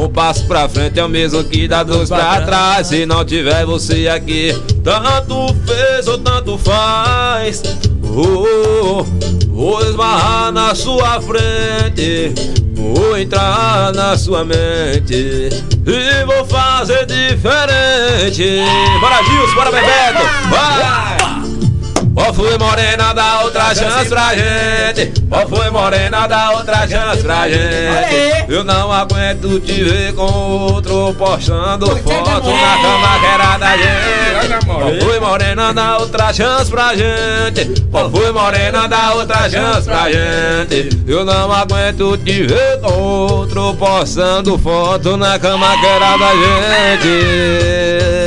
Um passo pra frente é o mesmo que dá dois pra trás. Se não tiver você aqui, tanto fez ou tanto faz. Oh, vou esbarrar na sua frente, vou entrar na sua mente e vou fazer diferente. Bora, Gilson, bora, Bebeto, vai! Ó foi morena, dá outra chance pra gente. Ó foi morena, dá outra chance pra gente. Eu não aguento te ver com outro postando foto na cama que era da gente. Ó foi morena, dá outra chance pra gente. Ó foi morena, dá outra chance pra gente. Eu não aguento te ver com outro postando foto na cama que era da gente.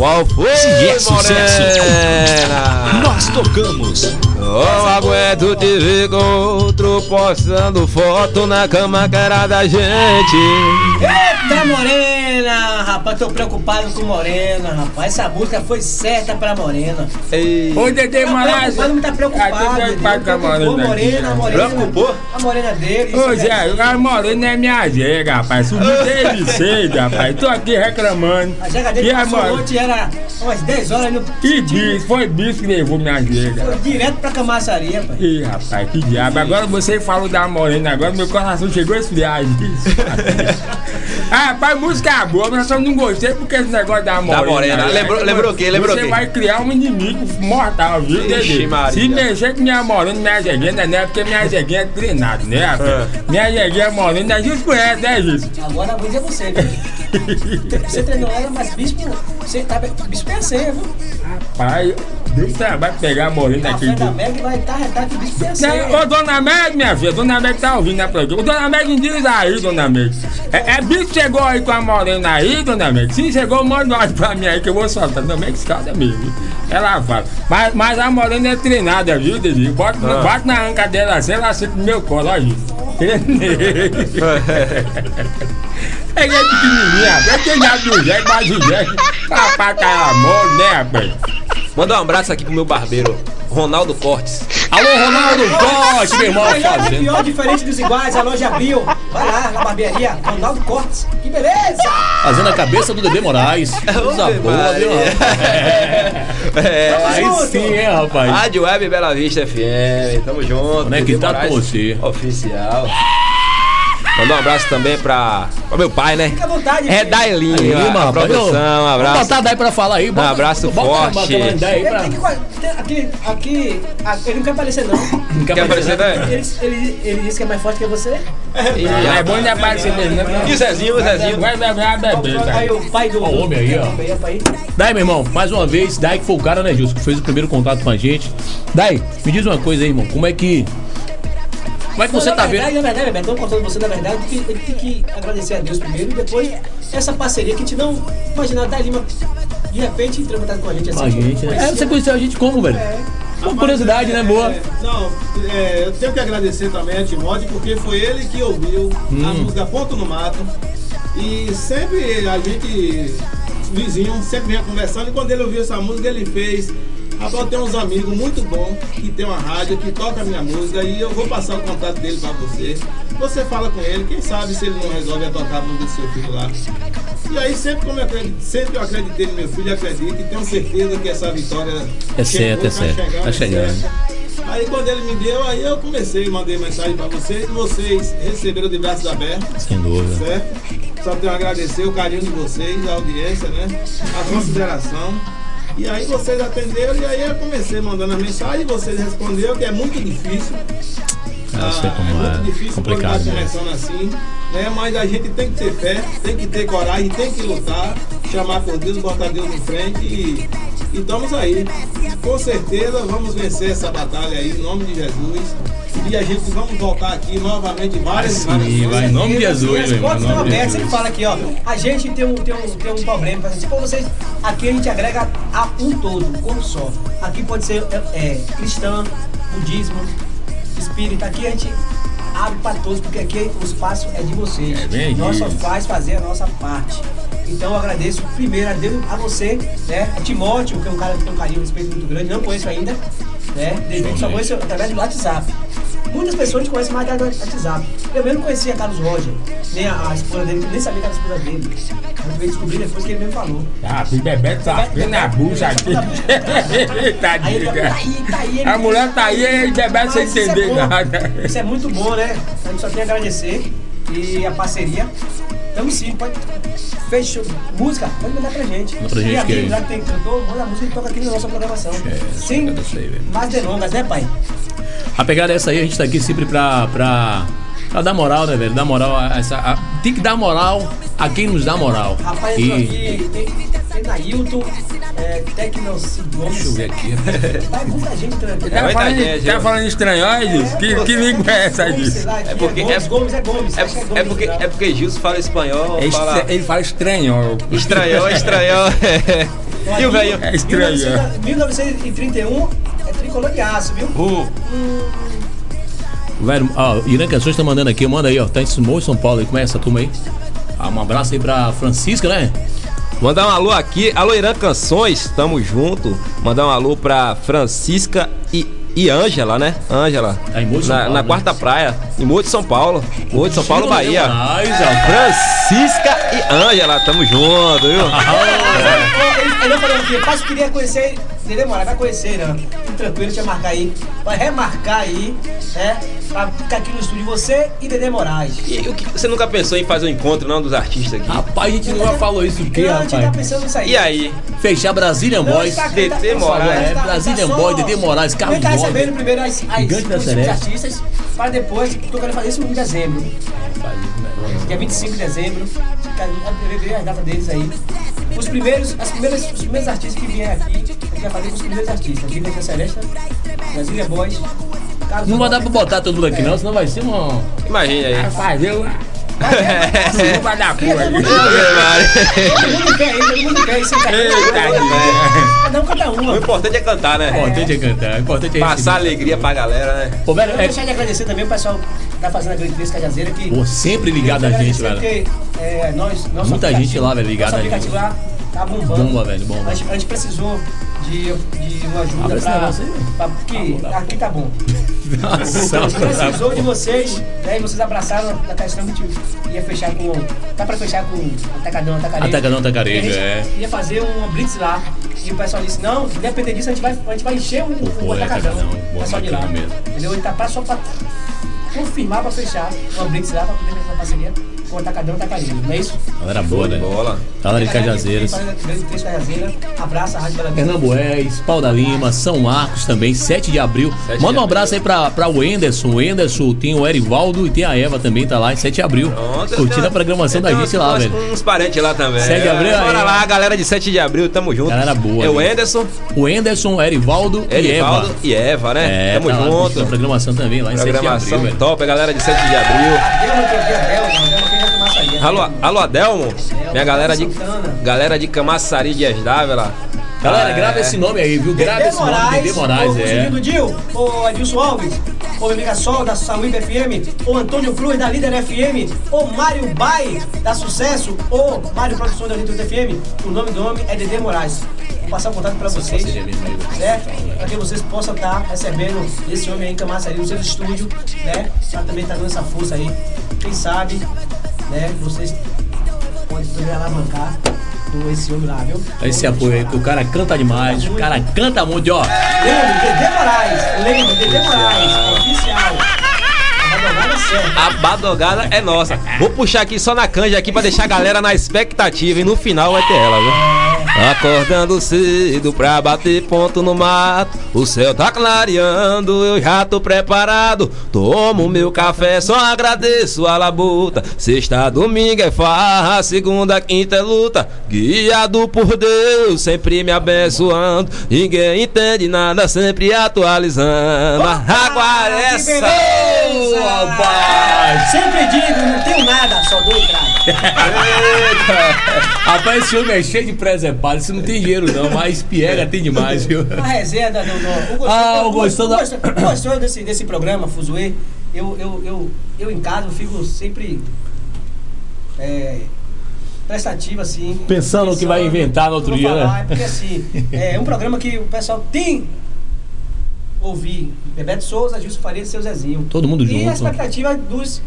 Qual foi, Se é sucesso, morena? nós tocamos. Não aguento te ver com outro postando foto na cama que era da gente. Eita, Morena! Rapaz, tô preocupado com Morena, rapaz. Essa música foi certa pra Morena. Ei. Ô, Dedê Tá Moraes. preocupado, não tá preocupado. Ah, tô preocupado com a? Morena. Morena, a Morena. Preocupou? A Morena dele. Ô, Zé, é- a Morena é minha jega, rapaz. Subi desde cedo, rapaz. Tô aqui reclamando. A jega E dele passou ontem, era umas 10 horas no. Que bis, foi bis que levou minha jega. Foi direto pra camaçaria, pai. Ih, rapaz, que diabo. Agora você falou da Morena, agora meu coração chegou a esfriar. ah, rapaz, música boa, mas eu só não gostei porque esse negócio da Morena. Morena. né? Lembrou- lembrou o quê? Lembrou Você quê? vai criar um inimigo mortal, viu, Ixi, Dedê? Maria. Se mexer com minha Morena, minha jeguinha, né? Porque minha jeguinha é treinada, né, rapaz? Minha jeguinha Morena, a gente conhece, né, gente? Agora vou dizer você, viu? Você treinou ela, mas bispo, você tá, bispo é a senha, viu? Rapaz, trabalho pegar a Morena aqui. Da Meg vai estar bispo é senha. Não, ô, dona Meg, minha filha, dona Meg tá ouvindo a programa. Ô, Dona Meg, diz aí, dona Meg. É, é bicho que chegou aí com a morena aí, dona Meg? Se chegou, manda áudio pra mim aí que eu vou soltar. Dona Meg, escada mesmo. Ela fala. Mas, mas a morena é treinada, viu, Didi? Bota, Ah. bota na anca dela assim, ela senta no meu colo, ó, gente. É que é pequenininha, rapaz. É que já do jeito, mas o jeito. Papai tá amor, né, rapaz? Manda um abraço aqui pro meu barbeiro, Ronaldo Cortes. Alô, Ronaldo Corte, meu irmão. Melhor do Fazendo. pior, diferente dos iguais, a loja abriu. Vai lá na barbearia, Ronaldo Cortes. Que beleza! Fazendo a cabeça do Dedê Moraes. Coisa boa, viu? É, Aí sim, hein, rapaz. Rádio Web Bela Vista FM, tamo junto. Como é tá Moraes, você? Oficial. Mandar um abraço também pra, pra meu pai, né? Fica à vontade. É. Dailinho, Aí, a produção, um Vamos abraço. botar daí pra falar aí. Bota, Um abraço bota, forte. Bota, bota, daí Ele, pra... aqui, aqui, a- ele não quer aparecer, não. Não Quer aparecer, né? Ele, ele, ele disse que é mais forte que você. É bom de aparecer mesmo, né? E o Zezinho, o Zezinho. Vai beber, vai beber, tá? Aí o pai do. O homem aí, ó. Daí, meu irmão, mais uma vez, Dai que foi o cara, né, Gilson, que fez o primeiro contato com a gente. Dai, me diz uma coisa aí, irmão, como é que. Como é que você tá verdade, vendo? Na verdade, Beto, eu tô contando você, na verdade, que ele tem que agradecer a Deus primeiro e depois essa parceria que a gente não imaginava. Dai Lima, de repente, entrou em contato com a gente assim. Com a gente, né? É, você conheceu a gente como, velho? Uma curiosidade, né, boa? É, não, é, eu tenho que agradecer também a Timóteo, porque foi ele que ouviu Hum. a música Ponto no Mato. E sempre a gente, vizinho, sempre vinha conversando. E quando ele ouviu essa música, ele fez. Rapaz, tenho uns amigos muito bons que tem uma rádio que toca a minha música e eu vou passar o contato dele pra você. Você fala com ele, quem sabe se ele não resolve a tocar a música do seu filho lá. E aí sempre como eu acredito, sempre eu acreditei no meu filho, acredito e tenho certeza que essa vitória É certo, é chegou, certo. chegando, Tá é chegando. certa. Aí quando ele me deu, aí eu comecei, mandei mensagem pra vocês, e vocês receberam de braços abertos, Sem dúvida. certo? Só tenho a agradecer o carinho de vocês, a audiência, né? A consideração. E aí vocês atenderam e aí eu comecei mandando a mensagem, vocês responderam que é muito difícil. Ah, sei como é é. muito difícil Complicado quando tá mesmo. começando assim, né? Mas a gente tem que ter fé, tem que ter coragem, tem que lutar, chamar por Deus, botar Deus em frente e, e estamos aí. Com certeza vamos vencer essa batalha aí, em nome de Jesus. E a gente vamos voltar aqui novamente várias vezes. vai em nome de As Jesus, meu irmão. Em portas estão abertas, ele fala aqui, ó. A gente tem um, tem um, tem um problema. Assim, pô, vocês, aqui a gente agrega a um todo, um corpo só. Aqui pode ser é, é, cristão, budismo, espírita. Aqui a gente abre para todos, porque aqui o espaço é de vocês. É Nós só faz fazer a nossa parte. Então eu agradeço primeiro a Deus, a você, né? A Timóteo, que é um cara que tem um carinho, um respeito muito grande, não conheço ainda, né? Desde só conheço através do WhatsApp. Muitas pessoas a gente conhece mais do WhatsApp. Eu mesmo conhecia Carlos Roger, nem a, a esposa dele, nem sabia que era a esposa dele. A gente veio descobrir depois que ele mesmo falou. Ah, o Bebeto tá vendo a bucha aqui. Aí tá aí, tá aí. A mulher tá aí e Bebeto sem é entender nada. Isso é muito bom, né? A gente só tem a agradecer. E a parceria. Tamo sim, pode. Fechou. Música, pode mandar pra gente. Manda pra gente e que- amigo lá que tem cantor, manda a música e toca aqui na nossa programação. Sim, sei, velho. mais delongas, né, pai? A pegada é essa aí, a gente tá aqui sempre pra, pra, pra dar moral, né, velho? Dar moral a essa. a- tem que dar moral a quem nos dá moral. Rapaz, E. aqui, tem, tem Nailton, é, Gomes. Deixa eu ver aqui. Vai muita gente entrando aqui. Tá falando, gente, tá eu- falando estranhóides? Que, que língua é essa Gomes, sei disso? lá, aqui É porque- Gomes, é- Gomes é Gomes. É, acho que é Gomes, porque, né? é porque Gilson fala espanhol, É fala estra- Ele fala estranhol. estranhão, estranhão. E o velho? É estranho. 1900 1931 é tricolor de aço, viu? Uh, Velho, ó, Irã Canções tá mandando aqui, manda aí, ó. Tá em Simão, São Paulo aí. Como é essa turma aí? Ah, um abraço aí pra Francisca, né? Mandar um alô aqui, alô Irã Canções, tamo junto. Mandar um alô pra Francisca e, e Ângela, né? Ângela. Tá na, Paulo, na né? quarta praia, em Mogi, São Paulo. Mogi, São Paulo, Bahia. Francisca e Ângela, tamo junto, viu? Ele, ele falou aqui, pai, queria conhecer, entendeu, mano? Vai conhecer, né? Fique tranquilo, deixa eu marcar aí. Vai remarcar aí, né? Pra ficar aqui no estúdio você e Dedê Moraes. E o que, você nunca pensou em fazer um encontro, não, dos artistas aqui? Rapaz, a gente nunca falou isso o quê, Não, a gente tá rapaz? pensando nisso aí. E aí? Fechar Brazilian Não, Boys. tá- DT tá- Moraes. tá- É, tá- Brazilian tá Boy, só- DT Moraes, Carlos Ele tá Gomes. recebendo primeiro as, as, os, artistas, para depois, tô querendo fazer isso em dezembro. Dia 25 de dezembro, eu ver as datas deles aí. Os primeiros, as primeiras, os primeiros artistas que vierem aqui, a gente vai fazer com os artistas. Gigante da Celeste, Brasília Boys, Carlos Não vai dar pra botar todo mundo aqui, não, senão vai ser uma. Imagine aí. Vai fazer uma É, chuva da porra. Todo mundo quer isso, todo mundo quer isso. Eita, Cada um cada O uma. importante é cantar, O né? importante é cantar, o importante é Passar alegria pra galera, né? Pô, velho, Eu vou é, deixar de agradecer também o pessoal que tá fazendo a Grande Três Cajazeira que. pô, sempre ligado a gente, velho. Porque, é, nós, Muita gente lá, velho, ligada a gente. lá tá bombando. Bomba, velho, bomba. A gente, a gente precisou de, de uma ajuda Abre pra, pra- porque aqui tá bom. Nossa, A gente precisou de vocês, né? E vocês abraçaram a questão que gente ia fechar com. Tá pra fechar com Atacadão, Atacarejo. Atacadão, Atacarejo, E é. Ia fazer uma blitz lá. E o pessoal disse, não, independente disso, a gente vai, a gente vai encher o, o, é Atacadão. O boa pessoal de lá. mesmo. Entendeu? Ele tá pra, só pra confirmar pra fechar uma blitz lá pra poder fazer essa parceria com o Atacadão e Atacarejo. Não é isso? Galera boa, né? Bola. Galera de Cajazeiras. Abraça a Rádio. Pernambués, Pau da Lima, São Marcos também, 7 de abril. 7 de Manda um abril. abraço aí pra, pra o Enderson. O Enderson tem o Erivaldo e tem a Eva também, tá lá em 7 de abril. Pronto, Curtindo a programação tenho da gente lá, uns, velho. Uns parentes lá também. 7 de abril, Bora aí. lá, galera de 7 de abril, tamo junto. Galera boa, É o amigo. Anderson, O Enderson, Erivaldo e Erivaldo Eva. e Eva, né? É, tamo tá junto. a programação também lá em 7 de Programação abril, velho. top, a galera de 7 de abril. Alô, alô Adelmo, minha galera de, galera de Camaçari de Esdávila. Galera, Ah, grava é. esse nome aí, viu? Grava esse nome, Dedê Moraes, o é. Do Dil, o Adilson Alves, o Amiga Sol da Sauíbe FM, o Antônio Cruz da Líder FM, o Mário Bai da Sucesso, o Mário Produções da Líder FM. O nome do homem é Dedê Moraes. Vou passar o contato pra vocês, certo? Para que vocês possam estar recebendo esse homem aí em Camaçari no seu estúdio, né? Pra também estar dando essa força aí. Quem sabe, né? Vocês podem também alavancar com esse homem lá, viu? Esse apoio aí, que o cara canta demais, o cara canta muito, ó. Lembra, Dedê Moraes. Lembra, Dedê Moraes. Oficial. A é badogada é nossa. Vou puxar aqui só na canja aqui pra deixar a galera na expectativa e no final vai ter ela, viu? Acordando cedo pra bater ponto no mato. O céu tá clareando, eu já tô preparado. Tomo meu café, só agradeço a labuta. Sexta, domingo é farra, segunda, quinta é luta. Guiado por Deus, sempre me abençoando. Ninguém entende nada, sempre atualizando. Água é Que essa! Rapaz! Sempre digo, não tenho nada, só dou entrada. Rapaz, esse homem é cheio de presepados, isso não tem dinheiro não, mas piega tem demais, viu? A resenha da Dodô. Ah, o gostou da- gostou, desse, desse programa, Fuzuê? Eu, eu, eu, eu em casa eu fico sempre é, prestativo, assim. Pensando o que vai inventar no outro dia, falar, né? É porque assim, é um programa que o pessoal tem ouvir Bebeto Souza, Gilson Faria e seu Zezinho. Todo mundo E a junto. expectativa dos.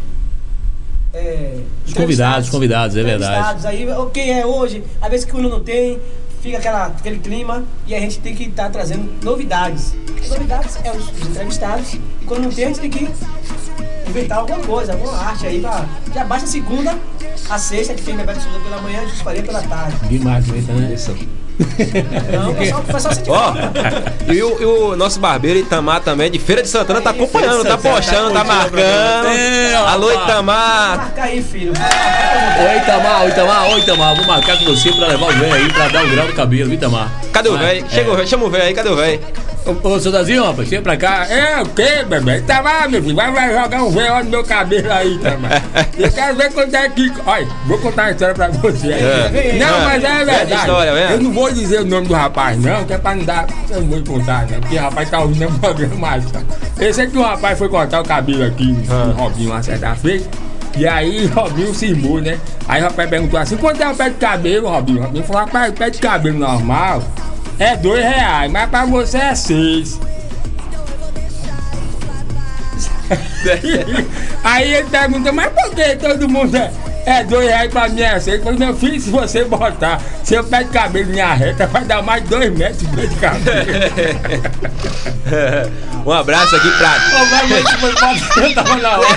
É, Os convidados, convidados, é verdade. entrevistados. Aí, quem é hoje? Às vezes que o não tem, fica aquela, aquele clima e a gente tem que estar trazendo novidades. As novidades é os, os entrevistados. E quando não tem, a gente tem que inventar alguma coisa, alguma arte aí. Pra, já basta a segunda, a sexta, que tem Bebeto Souza pela manhã e Gilson Faria pela tarde. Demais, né? Isso. Não, foi só, foi só sentir Ó, e o, e o nosso barbeiro Itamar também, de Feira de Santana, tá acompanhando, tá postando, tá marcando. É, Alô. Itamar. Marca aí, filho. Oi, Itamar, oi, Itamar, oi, Itamar. Vou marcar com você pra levar o velho aí, pra dar um grau no cabelo, Itamar? Cadê o velho? Chega o velho, chama o velho aí, cadê o velho? Ô, ô, seu Dazinho, rapaz, chega pra cá. É o quê, bebê? Tá lá, meu filho. Vai, vai jogar um véu no meu cabelo aí, tá? Eu quero ver quanto é que. Olha, vou contar uma história pra você. É. Não, É. mas é verdade. história, vem. eu não vou dizer o nome do rapaz, não, que é pra não dar. Eu não vou contar, não, porque o rapaz tá ouvindo o programa. Eu sei que o rapaz foi cortar o cabelo aqui no Ah. Robinho uma certa vez. E aí, Robinho simbou, né? Aí o rapaz perguntou assim: quanto é o pé de cabelo, Robinho? Robinho falou: rapaz, o pé de cabelo normal é dois reais, mas pra você é seis. Aí ele pergunta, mas por que todo mundo é, é dois reais pra mim é seis? Falei, meu filho, se você botar seu pé de cabelo em minha reta, vai dar mais de dois metros de pé de cabelo. Um abraço aqui pra. Obviamente foi pra tava na hora.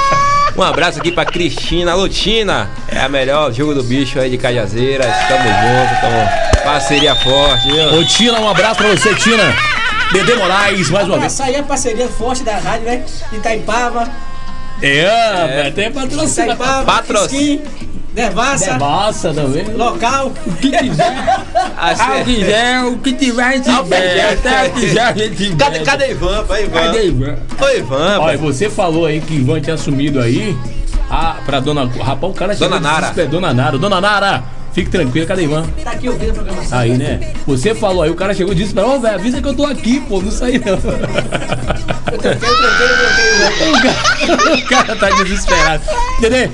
Um abraço aqui pra Cristina Lutina. É a melhor jogo do bicho aí de Cajazeiras. Tamo junto, tamo. Parceria forte, viu? Ô, Tina, um abraço pra você, Tina. Dedê Moraes, mais uma vez. Essa aí é a parceria forte da rádio, né? Itaipava, É, até patrocina. Itaipava, Patrocínio. Devassa, Massa também. local. O que tiver, Assim- ao quiser, o que tiver gel. Até o que quiser a gente Cadê, cadê Ivan? Vai, Ivan. Cadê Ivan? Ô, Ivan, Olha, pai. você falou aí que Ivan tinha assumido aí a, pra dona. Rapaz, o cara chegou Dona Nara. desespero. Dona Nara. Dona Nara, fique tranquila, cadê Ivan? Tá aqui ouvindo a programação. Aí, né? Você falou aí, o cara chegou e disse: Ô, velho, avisa que eu tô aqui, pô, não saí não. Eu troquei. eu troquei. o cara tá desesperado. Entendeu?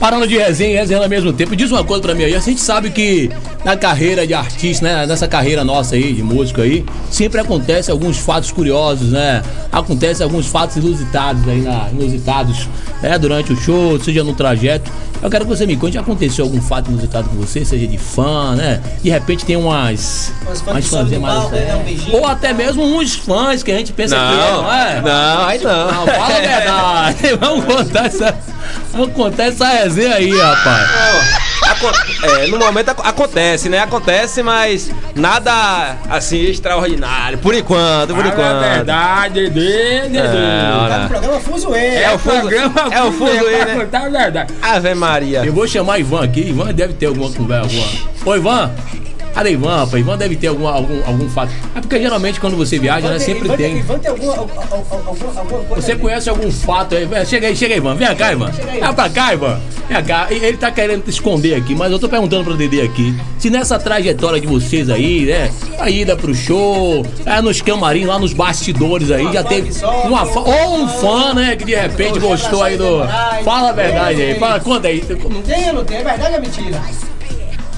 Parando de resenha e resenhando ao mesmo tempo. Diz uma coisa pra mim aí. A gente sabe que na carreira de artista, né? Nessa carreira nossa aí, de músico aí, sempre acontece alguns fatos curiosos, né? Acontece alguns fatos inusitados aí, na, inusitados, né? Durante o show, seja no trajeto. Eu quero que você me conte, aconteceu algum fato inusitado com você, seja de fã, né? De repente tem umas. Fãs umas no mais- palco, né, dá um é. Ou até mesmo uns fãs que a gente pensa que é, Não, não é? não, aí não. Não, fala a verdade. Vamos contar essa. Vamos contar essa resenha aí, rapaz. É, no momento ac- acontece, né? Acontece, mas nada assim extraordinário. Por enquanto, por a enquanto. verdade, Dedê, Dedê. Não, Tá no programa Fuzuê. É o fuso, programa é o fuso aí, né? Tá a verdade. Ave Maria. Eu vou chamar Ivan aqui. Ivan deve ter alguma conversa. Alguma... Ô, Ivan. Cadê Ivan, rapaz? Ivan deve ter algum, algum, algum fato. É porque geralmente quando você viaja, né? Sempre Ivan tem. Ivan tem alguma, alguma, alguma, coisa. Você conhece algum fato aí? Chega aí, chega aí, Ivan. Vem cá, Ivan. Vem pra cá, Ivan. Vem cá. Ele tá querendo te esconder aqui, mas eu tô perguntando pro Dedê aqui. Se nessa trajetória de vocês aí, né? A ida pro show, é, nos camarins, lá nos bastidores aí, Uma já teve. Uma fã, ou um fã, né? Que de repente gostou aí do. aí, Fala a verdade aí. Fala, conta aí. Tem ou não tem? É verdade ou é mentira?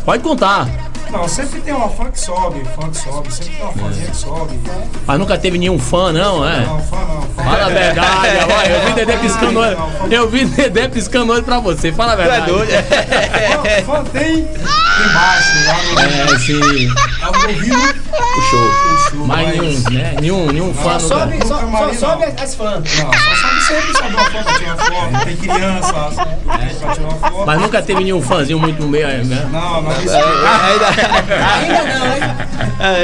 Pode contar. Não, sempre tem uma fã que sobe, fã que sobe, sempre tem uma fãzinha que sobe. Mas nunca teve nenhum fã, não, é? Não, fã não. Fã Fala a verdade, agora. Eu vi Dedé piscando olho. Eu vi Dedé piscando olho pra você. Fala a Tu é verdade. doido. Fã, fã tem embaixo, lá no, É, sim. no O show. o show. Mas nenhum, né? Nenhum, nenhum fã Só nunca. sobe, no só, só sobe não. as fãs. Não, só sobe sempre, sobe uma fã pra tirar foto. Tem criança pra tirar foto. Mas nunca teve nenhum fãzinho muito meio, né? Não, não, isso Ainda. Ainda não, hein?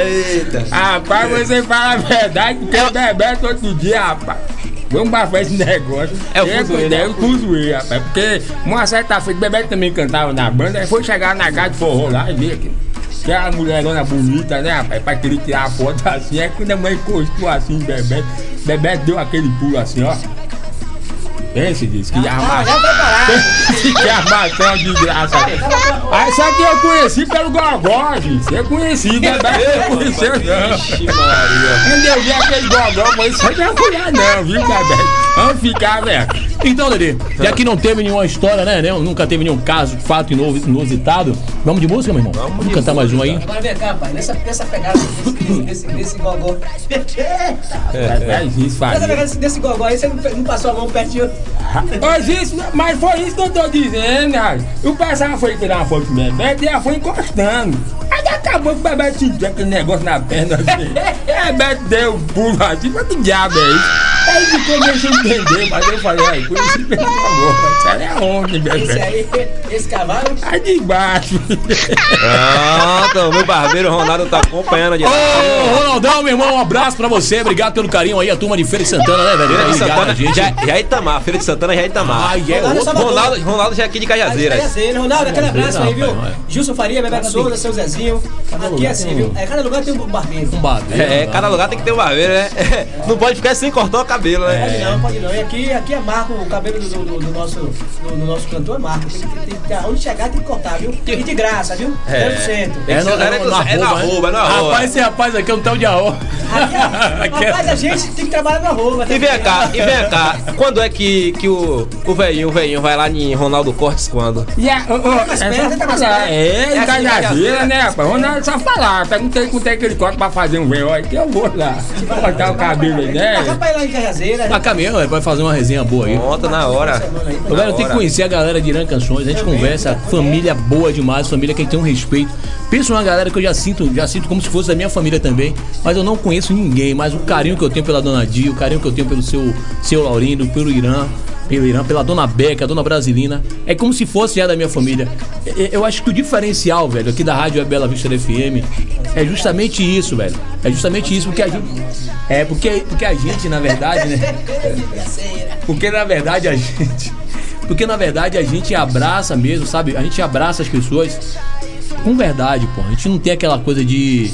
Eita. Rapaz, você fala a verdade, porque o Bebeto outro dia, rapaz. Vamos pra frente esse negócio. É o Eu fuzuê, né? o fuzuê, rapaz. Porque uma certa feita, o Bebeto também cantava na banda, aí foi chegar na casa de forró lá e ver que. Que era uma mulherona bonita, né, rapaz? Pra querer tirar a foto assim. Aí quando a mãe encostou assim, Bebeto, Bebeto deu aquele pulo assim, ó. Pense, disse que Ah, armar. já preparado. Que armação de graça. Aí só que eu conheci pelo Gogó, gente. Eu conheci, Bebeto não conheceu, não. Ixi, Maria. Quando eu vi aquele gogó, eu falei, isso não é mulher não, viu, Bebeto? Vamos ficar, velho. Então, Dedê, já que não teve nenhuma história, né? né, Nunca teve nenhum caso, fato inusitado. Vamos de música, meu irmão? Vamos, cantar mais um aí? Agora vem cá, pai, nessa, nessa pegada desse, desse, desse gogó. Faz isso, faz Nessa pegada desse, gogó aí, você não, passou a mão pertinho. Mas, isso, mas foi isso que eu tô dizendo, cara. O pessoal foi tirar uma foto do Bebeto e ela foi encostando. Aí acabou que o Bebeto sentiu aquele negócio na perna assim. Bebeto deu um pulo assim, mas que diabo é isso? Aí ficou meio sem entender, mas eu falei, aí, conheci pelo amor, isso aí é onde, Esse Bebeto? aí, esse cavalo. Aí de baixo. Pronto, meu barbeiro Ronaldo tá acompanhando de. Ô, Ronaldão, meu irmão, um abraço pra você. Obrigado pelo carinho aí, a turma de Feira de Santana, né, velho? Feira de Santana, a gente. já, já é Itamar. Feira de Santana já é Itamar. Ai, é Ronaldo é outro. Ronaldo, Ronaldo já é aqui de Cajazeiras. Cajazeiras. Ronaldo, aquele abraço aí, viu? Gilson Faria, Bebeto Souza, seu Zezinho. Aqui é assim, viu? É, cada lugar tem um barbeiro. Um barbeiro. É, cada lugar tem que ter um barbeiro, né? Não pode ficar sem cortar o cabelo, Pode né? não, pode não. E aqui, aqui é marco, o cabelo do, do- do nosso, do, do nosso cantor é marco. Tem, tem, onde chegar tem que cortar, viu? E de graça, viu? 0%. É. É, no, é é, no- no é na né? arroba, é na arroba. Rapaz, esse rapaz aqui é um tal de arroba. Aqui, rapaz, a gente tem que trabalhar na rua. E vem cá, e vem cá, quando é que, que o, o velhinho, o velhinho vai lá em Ronaldo Cortes quando? Ô, ô, mais é perto, só tá falar, perto. É, É em aqui, Cajazeira, né, rapaz? Ronaldo é só falar. Perguntei quanto é que ele corta pra fazer um véu que eu vou lá. Cortar o cabelo aí, Dá né? pra ir lá em Cajazeira. Pra caminhão, ele vai fazer uma resenha boa aí. Pronto, na hora. Eu tenho que conhecer a galera de Irã Canções, a gente conversa, família boa demais, família que tem um respeito. Pensa uma galera que eu já sinto, já sinto como se fosse da minha família também, mas eu não conheço ninguém, mas o carinho que eu tenho pela dona Di, o carinho que eu tenho pelo seu, seu Laurindo, pelo Irã, pelo Irã, pela dona Beca, a dona Brasilina, é como se fosse já da minha família. Eu acho que o diferencial, velho, aqui da Rádio Bela Vista da FM é justamente isso, velho. É justamente isso, porque a gente. É, porque, porque a gente, na verdade, né? Porque na verdade a gente. Porque na verdade a gente abraça mesmo, sabe? A gente abraça as pessoas com verdade, pô. A gente não tem aquela coisa de.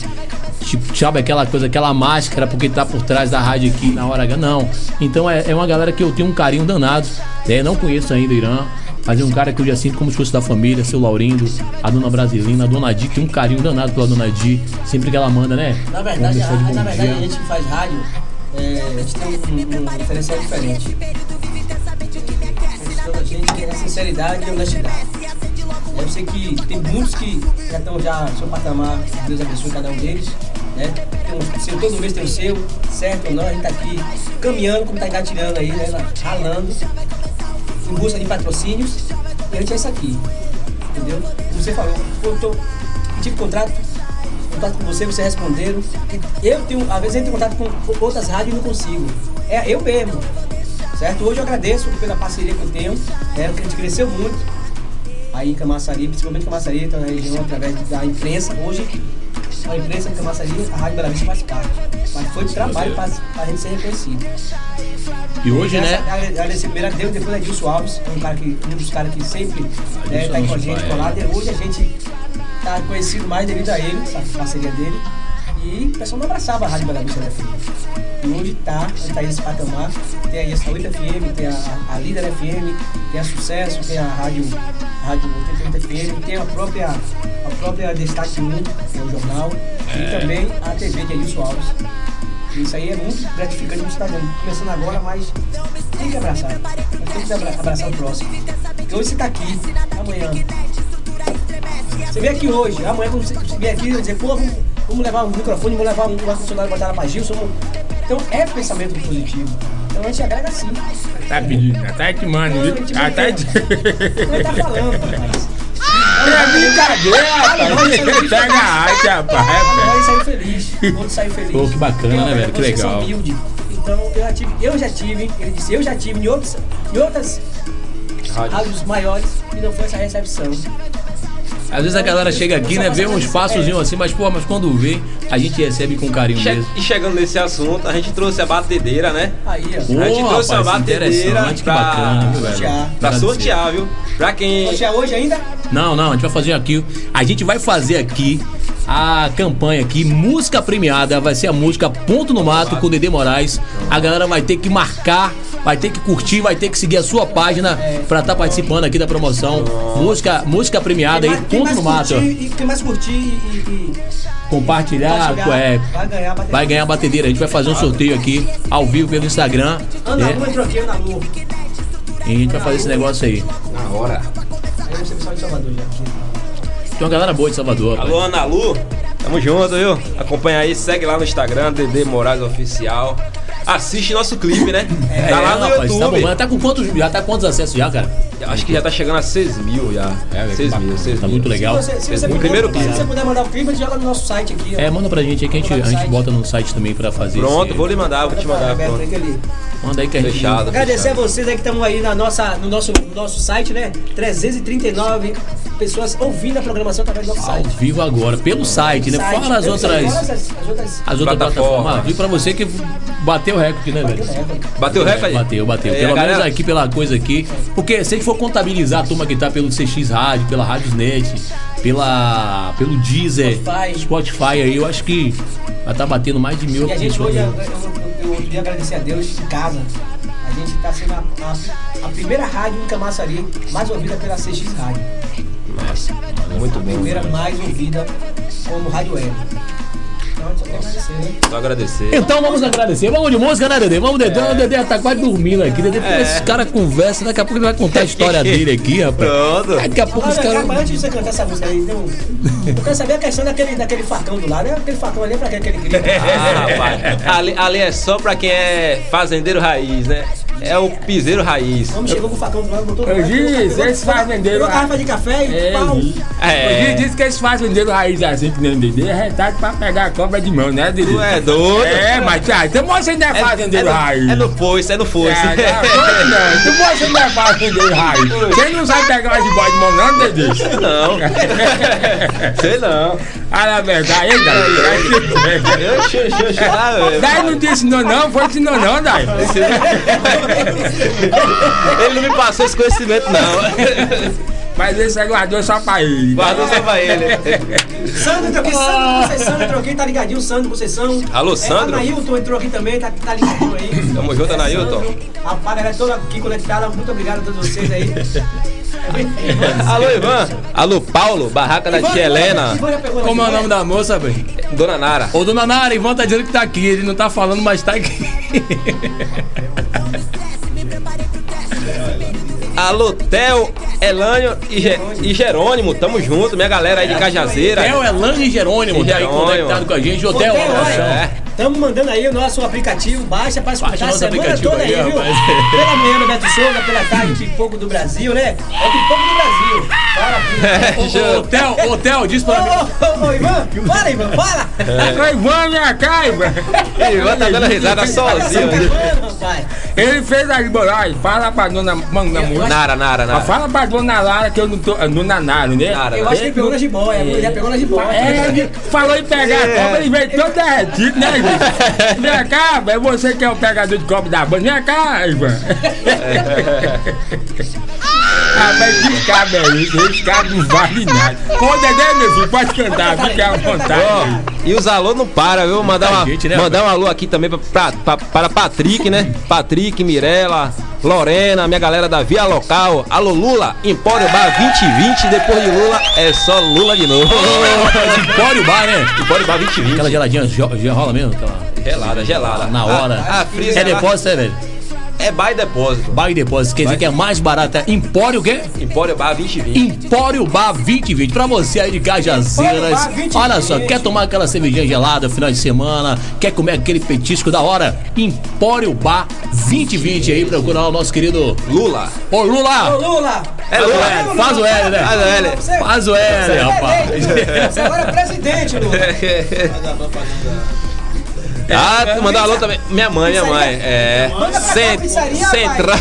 Tipo, sabe, aquela coisa, aquela máscara porque tá por trás da rádio aqui na hora H. Não. Então é, é uma galera que eu tenho um carinho danado. Né? Não conheço ainda o Irã. Mas é um cara que eu já sinto como se fosse da família, seu Laurindo, a dona Brasilina, a dona Di, que tem um carinho danado pela dona Di, sempre que ela manda, né? Na verdade, a, na verdade a gente que faz rádio, é, a gente tem um, um diferencial diferente. A gente é sinceridade e honestidade. Eu sei que tem muitos que já estão já no seu patamar, Deus abençoe cada um deles. Né? Tem um, seu, todo mês tem o seu, certo ou não, a gente tá aqui caminhando, como tá engatilhando aí, né? ralando, em busca de patrocínios, e a gente é isso aqui. Entendeu? Como você falou, eu tô, tive contrato, contato com você, você responderam. Eu tenho, às vezes eu tenho contato com outras rádios e não consigo. É eu mesmo. Certo? Hoje eu agradeço pela parceria que eu tenho, né? A gente cresceu muito. Aí em Camaçari, principalmente Camaçari, então, na região, através da imprensa. Hoje, a imprensa de Camaçari, a Rádio Bela faz parte. Mas foi de trabalho para a gente ser reconhecido. E hoje, né? Essa- Agradecer primeiro a Deus, depois a Dilson Alves, um, cara que, um dos caras que sempre está aí com a gente colado. E hoje a gente está conhecido mais devido a ele, essa parceria dele. E o pessoal não abraçava a Rádio Bela Vista da FM. E hoje está, está aí esse patamar. Tem aí a Saúde FM, tem a, a Líder FM, tem a Sucesso, tem a Rádio, a Rádio 88 FM, tem a própria, a própria Destaque 1, que é o jornal, e também a TV de Adilson Alves. Isso aí é muito gratificante estar vendo. Começando agora, mas tem que abraçar. Tem que abra- abraçar o próximo. Porque hoje você está aqui, amanhã. Você vem aqui hoje, amanhã quando você vem aqui, vai dizer, pô, vamos, levar um microfone, vamos levar um ar-condicionado botar lá pra Gilson. vamos- Então é pensamento positivo. Então a gente agrega sim. Tá pedindo, tá te mano, viu? a gente Ah, tá te... Ele tá falando, rapaz. É brincadeira, rapaz. Pega a arte, rapaz. Amanhã ele saiu feliz. Outro saiu feliz. Pô, que bacana, Porque, né, velho? Que legal. Então eu já tive, eu já tive, ele disse, eu já tive em outras, em outras rádios maiores e não foi essa recepção. Às vezes a galera chega aqui, né, vê um espaçozinho assim, mas pô, mas quando vê, a gente recebe com carinho Che- mesmo. E chegando nesse assunto, a gente trouxe a batedeira, né? Aí, ó. Pô, a gente trouxe rapaz, uma batedeira pra- bacana, viu, velho? sortear. Pra sortear, viu? Pra quem. Hoje é hoje ainda? Não, não, a gente vai fazer aqui. A gente vai fazer aqui a campanha aqui, música premiada, vai ser a música Ponto no Mato com o Dedê Moraes. A galera vai ter que marcar, vai ter que curtir, vai ter que seguir a sua página pra estar participando aqui da promoção. Música, música premiada aí, Ponto no Mato. curtir, e quem mais curtir e, e- Compartilhar, é, vai ganhar a bateria. vai ganhar a batedeira. A gente vai fazer um sorteio aqui ao vivo pelo Instagram. Ana? Lu entrou aqui, Ana Lu. E a gente vai fazer esse negócio aí. Na hora. Aí você pessoal de Salvador já. Tem uma galera boa de Salvador. Alô, Ana Lu. Tamo junto, viu? Acompanha aí, segue lá no Instagram, Dedê Moraes Oficial. Assiste nosso clipe, né? tá lá no rapaz, tá YouTube. bombando. Tá com quantos, já tá com quantos acessos já, cara? Acho que já tá chegando a 6 mil já. É, 6 bacana, mil, 6 Tá mil. muito legal. Se você, se você puder, primeiro se você puder mandar o clipe, a gente joga no nosso site aqui. ó. É, manda pra gente aí que a gente, a gente bota no site também pra fazer Pronto, esse- vou lhe mandar, vou te mandar. Roberto, Pronto. Manda aí que a gente... Fechado. Agradecer a vocês aí que estão aí na nossa, no, nosso, no nosso site, né? 339 pessoas ouvindo a programação através do nosso Ao site. vivo agora, pelo site, né? Site, Fora as outras... as, as outras. As outras Plataformas. plataformas. Viu pra você que bateu o recorde, né, velho? Bateu o recorde? Bateu, bateu. É, Pelo menos aqui pela coisa aqui. Porque se a gente for contabilizar a turma que tá pelo CX Rádio, pela Radiosnet, pela, pelo Deezer, Spotify. Spotify aí, eu acho que vai estar batendo mais de mil E a gente hoje, eu, eu, eu queria agradecer a Deus em casa. A gente está sendo a, a- a primeira rádio em Camaçari mais ouvida pela CX Rádio. Nossa, muito A bom. primeira mais ouvida como rádio web. Então só agradecer. Então vamos agradecer. Vamos de música, né, Dedê? Vamos, Dedê. O Dedê tá quase dormindo aqui. Dedê, É. esses caras conversam. Daqui a pouco ele vai contar a história dele aqui, rapaz. Pronto. Daqui a pouco os Olha, caras. cara, antes de você cantar essa música aí, tem um- eu quero saber a questão daquele, daquele facão do lado. né? Aquele facão ali é pra quem aquele queria. Ah, rapaz. Ali, ali é só pra quem é fazendeiro raiz, né? É o piseiro raiz. Vamos chegou com o facão do lado, botou Eu disse, Pegou a lá. garrafa de café e É, pau. É. Hoje diz que eles fazendeiros raiz assim que nem o Dedê é retado pra pegar a cobra de mão, né, Dedê? Tu é doido? É, mas ah, então você ainda é É, fazendeiro é no, raiz. é no foice, é no foice. É, não. Tu você ainda é fazendeiro raiz. Você não sabe pegar uma jiboia de mão, não, Dedê? Não. Sei não. Ah, na verdade, hein, Daí? Eu não te ensinou, não? Foi ensinou, não, Daí? Ele não me passou esse conhecimento, não. Mas esse é guardou só pra ele. Guardou só pra ele. Sandro entrou aqui, Sandro Conceição entrou aqui, tá ligadinho, Sandro Conceição. Alô, É, Sandro? Anailton entrou aqui também, tá, tá ligadinho aí. Tamo junto, Anailton. Sandro, A galera toda aqui conectada, muito obrigado a todos vocês aí. Alô, Ivan. Alô, Paulo, barraca da tia Helena. Ivan já pegou na Como é o nome da moça, velho? Dona Nara. Ô, dona Nara, Ivan tá dizendo que tá aqui. Ele não tá falando, mas tá aqui. Alô, Theo, Elânio e, Ge- e Jerônimo. Tamo junto, minha galera aí de Cajazeira. Theo, Elano e Jerônimo E tá aí Jerônimo. conectado com a gente. Ô, Theo, Theo, um abração. É. Estamos mandando aí o nosso aplicativo, baixa pra escutar Baixa a semana aplicativo toda aí, aí, viu? rapaz. Pela manhã no Beto Souza, pela tarde Pipoco do Brasil, né? É o Pipoco do Brasil. Ô, Theo, ô, Theo, diz Ô, pra mim. ô, ô, ô, Ivan, fala, Ivan, fala! Oi, Ivan, minha cá, Ivan. Ivan tá dando risada sozinho. Rapaz. Ele fez a jiboia. Fala pra dona Manda Mulher. Nara, Nara, Mas Nara. fala pra dona Lara que eu não tô. Dona Nara, né? Nara, Eu acho que ele pegou na jiboia, mulher pegou na jiboia. É, ele falou em pegar a cobra, ele veio todo derretido, né? Vem cá, é você que é o pegador de cobra da banda. Vem cá, Ivan. Ah, mas que cabra é esse? Esse não vale nada. Ô, Dedé, meu filho, pode cantar, fique à vontade. Ó, e os alô não para, viu? Mandar, uma, gente, né, mandar um alô aqui também pra, pra- pra- para Patrick, né? Patrick, Mirella, Lorena, minha galera da Via Local. Alô, Lula, Empório Bar 2020. Depois de Lula, é só Lula de novo. Empório Bar, né? Empório Bar 2020. Aquela geladinha rola mesmo? Aquela... Gelada, gelada. Na hora. A, a frisa É depósito, é, velho? É e depósito. E depósito. Quer dizer que é mais barato. É Empório o quê? Empório Bar 2020. Empório Bar 2020. Pra você aí de Cajazeiras. Bar 2020. Olha só, quer tomar aquela cervejinha gelada final de semana? Quer comer aquele petisco da hora? Empório Bar 2020 aí. Procura lá o nosso querido. Lula. Ô, Ô, Lula! Lula! É Faz o Lula. L, faz o L, né? Faz o L. Você- Faz o L, é rapaz. Você agora é presidente, Lula. Ah, mandar um alô também. Minha mãe, minha mãe. É. Cent- pizzaria, Central.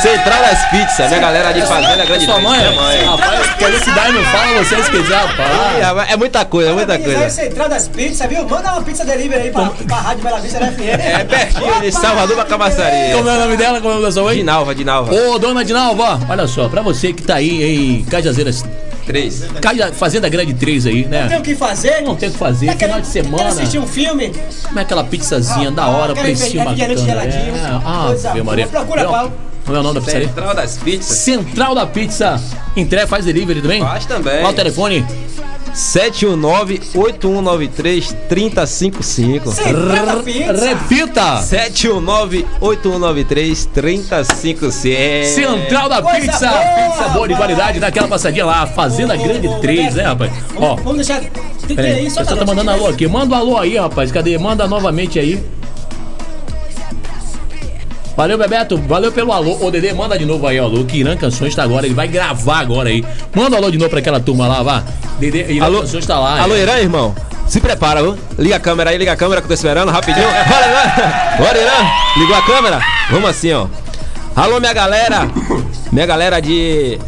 Central das Pizzas. Minha galera de Fazenda Grande Sua mãe? Minha mãe. Rapaz, quer ver se dá e não fala, vocês Ih, rapaz. É muita coisa, é muita coisa. Central das pizzas, viu? Manda uma pizza delivery aí pra, pra Rádio Bela Vista FM. É pertinho de Salvador pra Camaçaria. Como é o nome dela? Como é o nome da sua mãe? Dinalva, Dinalva. Ô, dona Dinalva, olha só, pra você que tá aí em Cajazeiras, Três. Caja, Fazenda Grande 3 aí, Não tem né? o que fazer? Não tem o que fazer, Tá final querendo- de semana. Quer assistir um filme? Como é aquela pizzazinha da hora, precinho bacana. geladinho, É. Ah, coisa boa. Maria. Procura, Não, Paulo. Como é o nome da pizzaria? Central das Pizzas. Central da Pizza. Entrega, faz delivery também? Faz também. Qual o telefone? 719-8193-3055. Central da Pizza. Repita! 719-8193-3055. Central da Coisa Pizza! boa, Pizza boa de qualidade, daquela passadinha lá, Fazenda Grande 3, né, rapaz? Ó, Vamos, vamos deixar. Tem que peraí, aí, só tá mandando alô aqui. Manda um alô aí, rapaz. Cadê? Manda novamente aí. Valeu, Bebeto. Valeu pelo alô. Ô, Dedê, manda de novo aí, ó. O Irã Canções tá agora. Ele vai gravar agora aí. Manda um alô de novo pra aquela turma lá, vá. Dedê, Irã Alô? Canções tá lá. Alô, é. Irã, irmão? Se prepara, viu? Liga a câmera aí, liga a câmera que eu tô esperando, rapidinho. Bora, Irã! Bora, Irã! Ligou a câmera? Vamos assim, ó. Alô, minha galera! Minha galera de.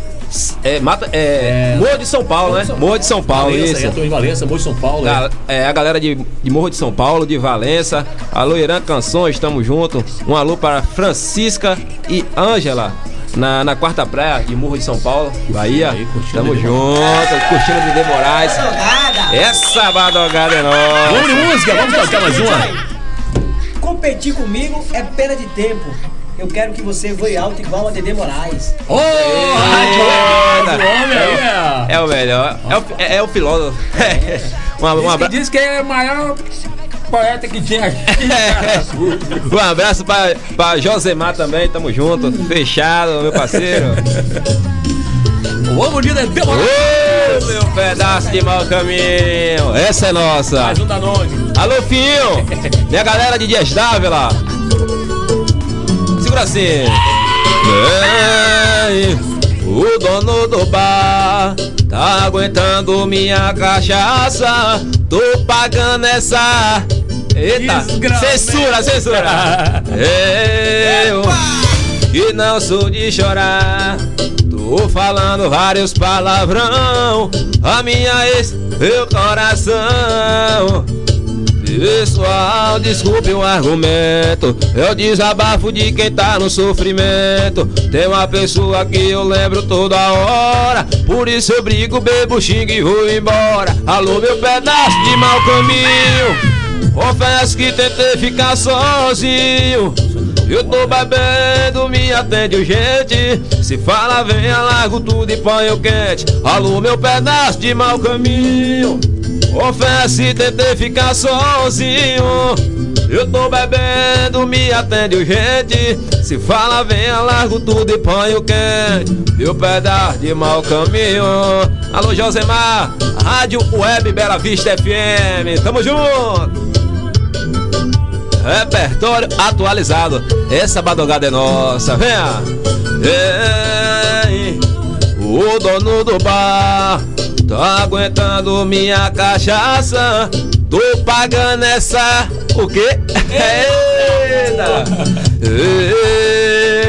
É, mata, é, É. Morro de São Paulo, né? Morro de São Paulo, Valença, isso. é, tô em Valença, Morro de São Paulo. é. Ga- É, a galera de, de Morro de São Paulo, de Valença. Alô, Irã Canções, tamo junto. Um alô para Francisca e Ângela. Na, na quarta praia de Morro de São Paulo, Bahia. aí, curtindo Tamo junto, curtindo Dedê Moraes. Jogada. Essa badogada é Vamos nossa. de música, vamos tocar mais uma. Competir comigo é perda de tempo. Eu quero que você voe alto igual a Dedê Moraes. Ô, rádio, rádio, aí, é. É o melhor. É o, é, é o filósofo. um, um, Diz que diz que é o maior poeta que tinha aqui. um abraço pra, pra Josemar também, tamo junto. Fechado, meu parceiro. Vamos de Dedê Ô, Moraes. meu pedaço de mau caminho. Essa é nossa. Mais um Danone. Alô, Finho! Minha galera de Dias Dávila! Ei, o dono do bar tá aguentando minha cachaça. Tô pagando essa. Eita! Censura, censura! Eu que não sou de chorar. Tô falando vários palavrão. A minha ex, meu coração. Pessoal, desculpe o argumento. É o desabafo de quem tá no sofrimento. Tem uma pessoa que eu lembro toda hora. Por isso eu brigo, bebo, xingo e vou embora. Alô, meu pedaço de mau caminho. Confesso que tentei ficar sozinho. Eu tô bebendo, me atende urgente. Se fala, venha, largo tudo e ponho quente. Alô, meu pedaço de mau caminho. Confesso e tentei ficar sozinho. Eu tô bebendo, me atende urgente. Se fala, venha, largo tudo e ponho quente. Meu pedaço de mau caminho. Alô, Josemar, Rádio Web Bela Vista FM. Tamo junto! Repertório atualizado. Essa badogada é nossa. Venha! Ei, o dono do bar tá aguentando minha cachaça. Tô pagando essa. O quê? Eita!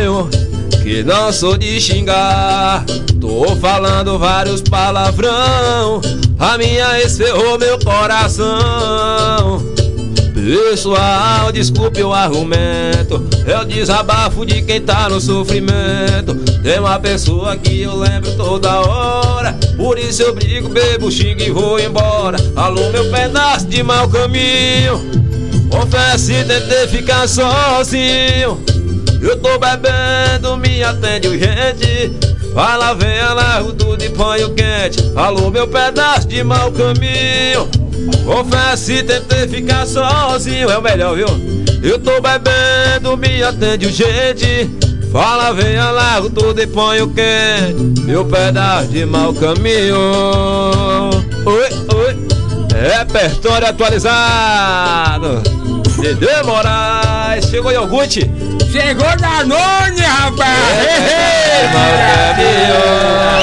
Eu que não sou de xingar. Tô falando vários palavrão. A minha ex ferrou meu coração. Pessoal, desculpe o argumento. O desabafo de quem tá no sofrimento. Tem uma pessoa que eu lembro toda hora. Por isso eu brigo, bebo, xingo e vou embora. Alô, meu pedaço de mau caminho. Confesso e tentei ficar sozinho. Eu tô bebendo, me atende urgente. Fala, venha, largo tudo e ponho quente. Alô, meu pedaço de mau caminho. Confesso tentei ficar sozinho, é o melhor, viu? Eu tô bebendo, me atende urgente. Fala, venha, largo tudo e ponho quente. Meu pedaço de mau caminho. Oi, oi. Repertório atualizado. Dedê Moraes, chegou iogurte. Chegou Danone, Ei, mau rapaz!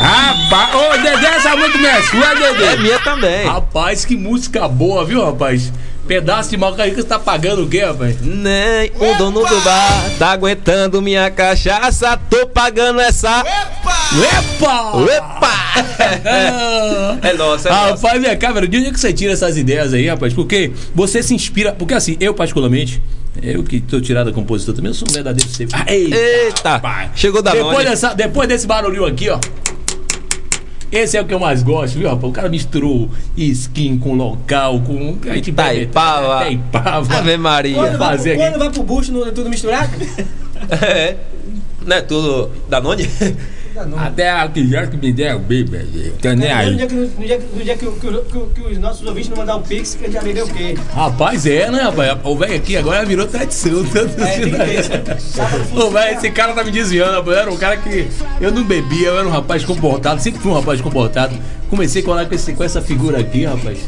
Rapaz, ô Dedé, essa música não é sua, caminho. É minha também. Rapaz, que música boa, viu, rapaz? Pedaço de mal caído que você tá pagando o quê, rapaz? Nem o dono do bar tá aguentando minha cachaça. Tô pagando essa. Epa! Epa! É nossa, é nossa. Rapaz, vem cá, velho. De onde é que você tira essas ideias aí, rapaz? Porque você se inspira. Porque assim, eu particularmente, eu que tô tirado da compositor também, eu sou um verdadeiro ser. Ah, ei, Eita! rapaz. Chegou da depois, dessa, depois desse barulhinho aqui, ó. Esse é o que eu mais gosto, viu, rapaz? O cara misturou skin com local, com. A gente bebe- Itaipava. Itaipava. Ave Maria. Quando, vai, fazer aqui. quando vai pro bucho, não é tudo misturado? É. Não é tudo da None? não. Até a que já que me der o bebê, velho. Tô nem No aí. dia, que, no dia, que- no dia que, que, que- que os nossos ouvintes não mandar o Pix, que a gente vai beber o quê? Rapaz, é, né, rapaz? O velho aqui agora virou tradição. Tanto É, isso. Sábado Ô, velho, esse cara tá me desviando, rapaz. Eu era um cara que. Eu não bebia, eu era um rapaz comportado, sempre fui um rapaz comportado. Comecei a colar com, esse, com essa figura aqui, rapaz.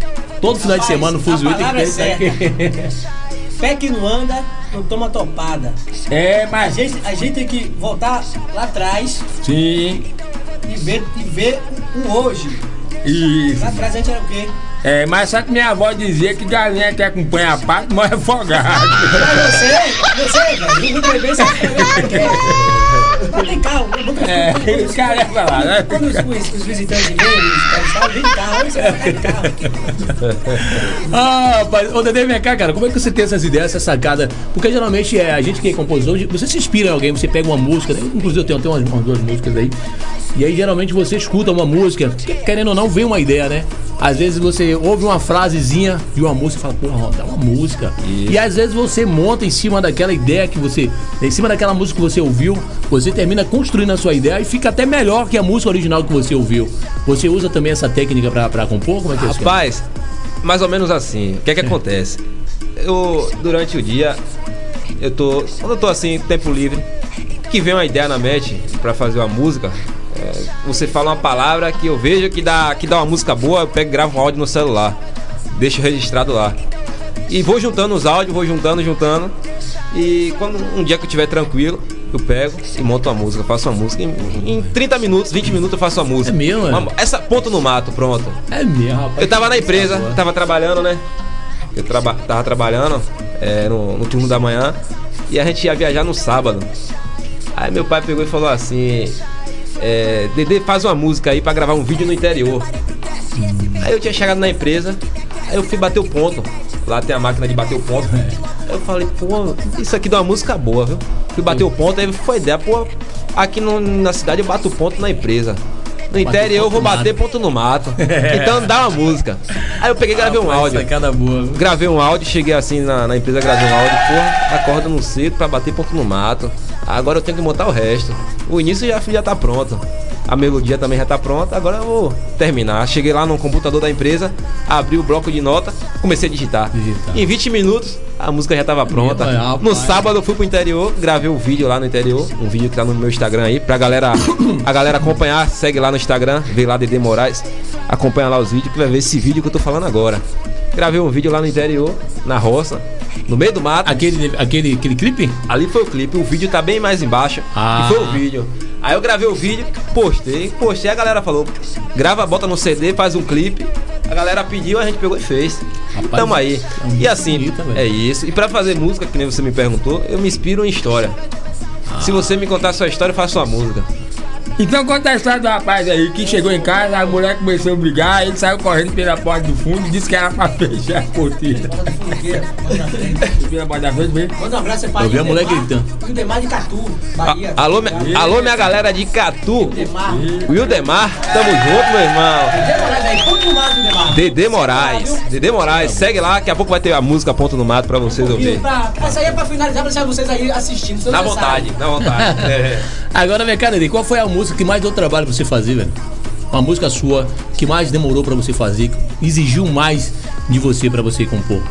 Todo final de semana no Fuzuí a tem que ter é isso. Pé que não anda, não toma topada. É, A mas. gente, a gente tem que voltar lá atrás Sim. e ver, e ver o hoje. Isso. Lá atrás a gente era o quê? É, mas só que minha avó dizia que galinha que acompanha a pato morre afogado. Mas você, você, velho, não beber, você Mas vem cá, É, quando- esse cara ia falar, né? Quando os, os, os visitantes vêm, os caras vem carro, olha ficar de carro. Ah, rapaz. Ô, Dedê, vem cá, cara. Como é que você tem essas ideias, essa sacada? Porque geralmente é a gente que é compositor, você se inspira em alguém, você pega uma música, né? inclusive eu tenho até umas, umas duas músicas aí. E aí geralmente você escuta uma música, que, querendo ou não, vem uma ideia, né? Às vezes você ouve uma frasezinha de uma música e fala, porra, dá uma música. E às vezes você monta em cima daquela ideia que você. Em cima daquela música que você ouviu, você termina construindo a sua ideia e fica até melhor que a música original que você ouviu. Você usa também essa técnica pra, pra compor? Como é que é isso? Rapaz, mais ou menos assim. O que é que acontece? Eu, durante o dia, eu tô. Quando eu tô assim, tempo livre, que vem uma ideia na mente pra fazer uma música, é, você fala uma palavra que eu vejo que dá, que dá uma música boa, eu pego e gravo um áudio no celular. Deixo registrado lá. E vou juntando os áudios, vou juntando, juntando. E quando um dia que eu estiver tranquilo, eu pego e monto uma música, faço uma música. Em, em 30 minutos, 20 minutos eu faço uma música. É mesmo, é? Uma- essa ponto no mato, pronto. É mesmo, rapaz. Eu tava na empresa, boa. tava trabalhando, né? Eu traba tava trabalhando é, no, no turno da manhã e a gente ia viajar no sábado. Aí meu pai pegou e falou assim: é, Dedê, faz uma música aí pra gravar um vídeo no interior. Aí eu tinha chegado na empresa, aí eu fui bater o ponto. Lá tem a máquina de bater o ponto. Aí eu falei, pô, isso aqui dá uma música boa, viu? Fui bater o ponto, aí foi ideia, pô, aqui no- na cidade eu bato ponto na empresa. No interior eu vou bater ponto no mato. Então dá uma música. Aí eu peguei e gravei um áudio. Sacada boa. Gravei um áudio, cheguei assim na, na empresa, gravei um áudio, porra, acorda no cedo pra bater ponto no mato. Agora eu tenho que montar o resto. O início já, já tá pronto. A melodia também já tá pronta, agora eu vou terminar. Cheguei lá no computador da empresa, abri o bloco de nota, comecei a digitar. Digitar. Em 20 minutos, a música já tava pronta. No sábado eu fui pro interior, gravei um vídeo lá no interior, um vídeo que tá no meu Instagram aí, pra galera, a galera acompanhar, segue lá no Instagram, vê lá Dede Moraes, acompanha lá os vídeos que vai ver esse vídeo que eu tô falando agora. Gravei um vídeo lá no interior, na roça, no meio do mato. Aquele, aquele, aquele clipe? Ali foi o clipe, o vídeo tá bem mais embaixo. Ah. E foi o vídeo. Aí eu gravei o vídeo, postei, postei, a galera falou, grava, bota no CD, faz um clipe. A galera pediu, a gente pegou e fez. Rapaz, Tamo aí. é E assim, bonita, é isso. E pra fazer música, que nem você me perguntou, eu me inspiro em história. Se você me contar sua história, eu faço uma música. Então conta a história do rapaz aí que chegou em casa, a mulher começou a brigar, ele saiu correndo pela porta do fundo e disse que era pra fechar a porteira. Pela porta da frente. Manda um abraço pra Eu vi a mulher gritando. Ildemar de Catu, Bahia. Alô, me- alô, minha galera de Catu. Ildemar. Wildemar, tamo junto, meu irmão. Dedê Moraes. Dedê Moraes, segue lá, daqui a pouco vai ter a música Ponto no Mato pra vocês. Pra, essa aí é pra finalizar, pra deixar vocês aí assistindo. Na vontade, na vontade. É. Agora, minha cara, Dedê, qual foi a música que mais deu trabalho pra você fazer, velho? Uma música sua que mais demorou pra você fazer, que exigiu mais de você pra você compor.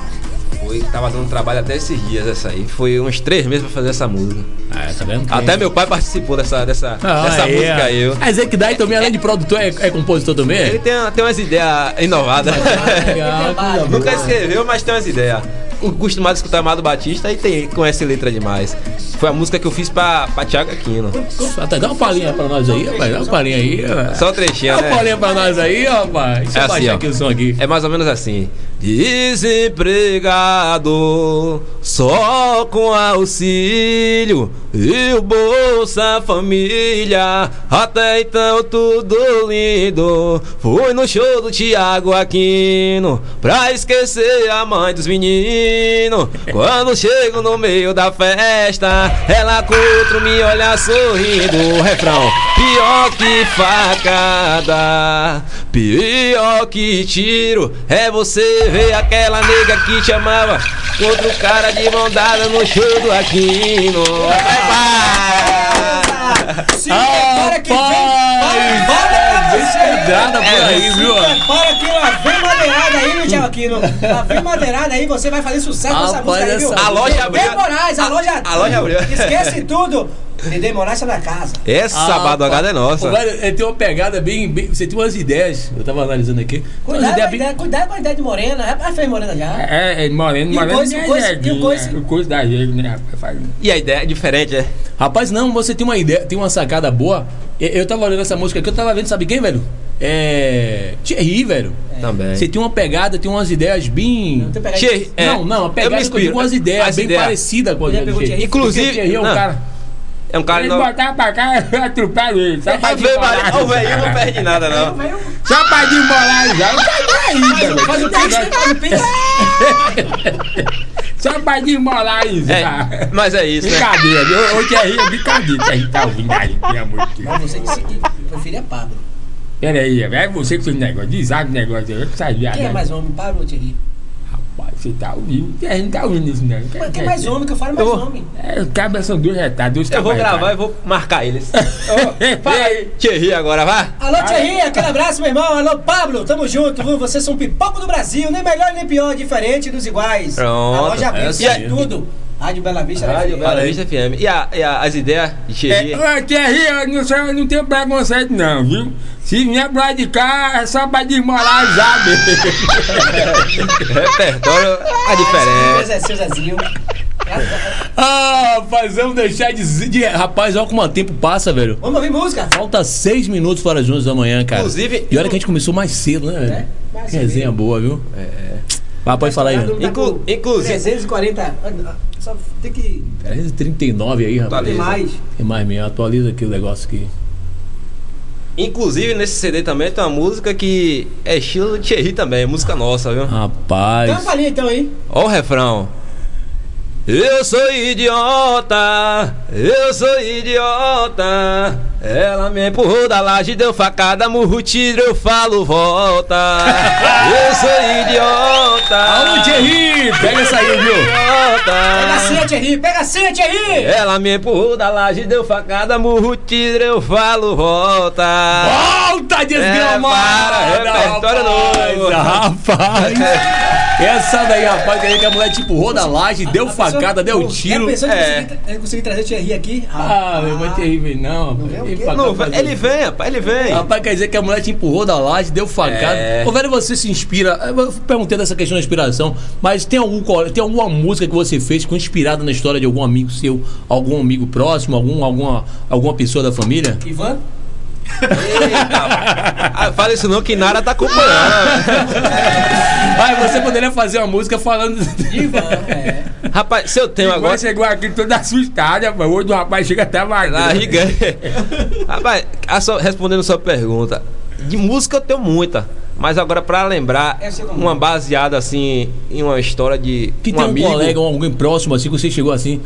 Foi, tava dando trabalho até esses dias essa aí. Foi uns três meses pra fazer essa música. Ah, tá vendo? Até meu pai participou dessa, dessa, Ah, dessa é. música aí. eu. Mas é que daí também, além de produtor, é, é compositor também? Ele tem, tem umas ideias inovadas. Boa. Nunca escreveu, mas tem umas ideias. O Acostumado a escutar Amado Batista e tem, conhece letra demais. Foi a música que eu fiz pra, pra Thiago Aquino. Até dá uma palhinha pra nós aí, rapaz. Dá uma palhinha aí, ó. Só um trechinho, Dá uma né? palhinha pra nós aí, rapaz. Deixa É eu assim, baixar aqui o som aqui. É mais ou menos assim. Desempregado, só com auxílio e o Bolsa Família. Até então tudo lindo. Fui no show do Thiago Aquino pra esquecer a mãe dos meninos. Quando chego no meio da festa, ela com outro me olha sorrindo. Refrão, pior que facada, pior que tiro. É você ver aquela nega que te amava contra o cara de mão dada no show do Aquino. Epa! Se prepara que vem. Madeirada é, por aí, viu? Prepara que lá vem madeirada aí, meu Aquino. Vem madeirada aí, você vai fazer sucesso nessa música aí, viu? A loja abriu. Moraes, a loja. A loja abriu. Esquece tudo. Dedê Moraes na casa. Essa Ah, badogada é nossa. Velho, ele tem uma pegada bem, bem- Você tem umas ideias. Eu tava analisando aqui. Cuidado, com a ideias bem. ideia, cuidado com a ideia de Morena. Rapaz, fez Morena já. É, é, E o moreno coice, é o coice da jegue, né, E a ideia é diferente, é? Rapaz, não, você tem uma ideia, tem uma sacada boa. Eu, eu tava olhando essa música aqui, eu tava vendo, sabe quem, velho? É. Thierry, velho. Também. Você tem uma pegada, tem umas ideias bem. Não tem pegada Che- de- é, não, não, a pegada com umas ideias As bem ideias. parecidas com Thierry. Thierry? Inclusive- Porque Thierry é um não. cara. É um cara Ele não. botar pra cá, eu atropelo ele. Só pra desmolar. O velho não perde nada, não. Só pra desmolar já. Não tá aí, velho. Faz o o pix. Só pra desmolar aí, já. É, mas é isso, né? Brincadeira, viu? Ô, Thierry, é brincadeira. Thierry tá ouvindo aí, pelo amor de Deus. Mas você disse que preferia Pablo. Pera aí, é você que fez negócio, desastre negócio aí, eu que sabia. Quem é mais homem, Pablo ou Thierry? Você tá ouvindo. Thierry não tá ouvindo isso, não. Mas é mais homem que eu falo mais Eu vou- homem? É, os cabras são dois retardos, dois Eu vou gravar e vou marcar eles. retardos. Fala aí. Thierry agora, vá. Alô, Thierry, aquele abraço, meu irmão. Alô, Pablo, tamo junto, viu? Vocês são pipoco do Brasil, nem melhor nem pior, diferente dos iguais. Pronto. A loja É assim. tudo. Rádio Bela Vista, né, Rádio filho? Bela Vista FM. E, a, e a- as ideias de Thierry? É, Thierry, eu não, sou, eu não tenho preconceito não, viu? Se vier lado de cá, é só pra desmolar já mesmo. Repertório a Seu diferença. Zé, seu Zezinho. Ah, rapaz, vamos deixar de. de rapaz, olha como o tempo passa, velho. Vamos ouvir música? Falta seis minutos para as 11 da manhã, cara. Inclusive- E olha que a gente começou mais cedo, né, velho? É, resenha boa, viu? É. Mas pode falar aí. Inclu- inclusive- 340. ah, Só tem que. 39 aí, rapaz. Tem Atualiza. mais. Tem mais mesmo, atualiza aqui o negócio aqui. Inclusive, nesse CD também tem uma música que é estilo de Thierry também, música nossa, viu? Rapaz. Dá uma palhinha então aí. Ó o refrão. Eu sou idiota, eu sou idiota. Ela me empurrou da laje, deu facada, murro, tiro, eu falo volta. Eu sou idiota. Alô, Thierry! Pega essa aí, viu? Pega a senha, Thierry. Pega a senha, Thierry. Ela me empurrou da laje, deu facada, murro, tiro, eu falo volta. Volta, desgramada! É, para, repertório novo. Rapaz! Essa daí, rapaz, que aí que a mulher tipo roda laje, deu facada, deu tiro. pensou que É. conseguir, tra- conseguir trazer o Thierry aqui? Ah, meu irmão terrível, não. rapaz. Ele Não, ele vem, rapaz, ele vem. Rapaz, quer dizer que a mulher te empurrou da laje, deu facada. É. Ô, velho, você se inspira. Eu perguntei dessa questão da inspiração, mas tem, algum, tem alguma música que você fez que foi inspirada na história de algum amigo seu, algum amigo próximo, algum, alguma, alguma pessoa da família? Ivan? Ah, fala isso não, que Nara tá acompanhando. Ah, você poderia fazer uma música falando. Ivan, é. Rapaz, se eu tenho Agora agora. chegou aqui toda assustada, rapaz. Hoje o rapaz chega até magro. riga. Rapaz, a sua- respondendo a sua pergunta, de música eu tenho muita. Mas agora, pra lembrar, uma baseada assim em uma história de. Que um tem um amigo. colega ou alguém próximo assim que você chegou assim,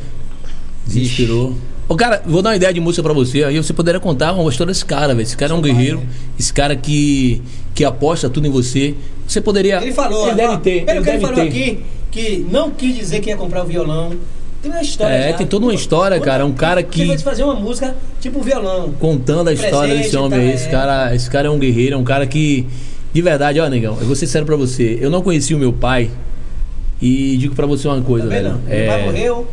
desesperou. Ô, cara, vou dar uma ideia de música pra você. Aí você poderia contar uma história desse cara, velho. Esse cara é um guerreiro. Esse cara que, que aposta tudo em você. Você poderia. Ele falou, Ele deve ter. pelo ele que ele falou ter. aqui, que não quis dizer que ia comprar o violão. Tem uma história. É, já. tem toda uma história, cara. Um cara que- Você vai fazer uma música tipo violão. contando a história desse homem aí. tá, Esse é. cara, esse cara é um guerreiro, é um cara que. De verdade, ó, negão, eu vou ser sério pra você. Eu não conheci o meu pai. E digo pra você uma coisa, velho. Meu pai morreu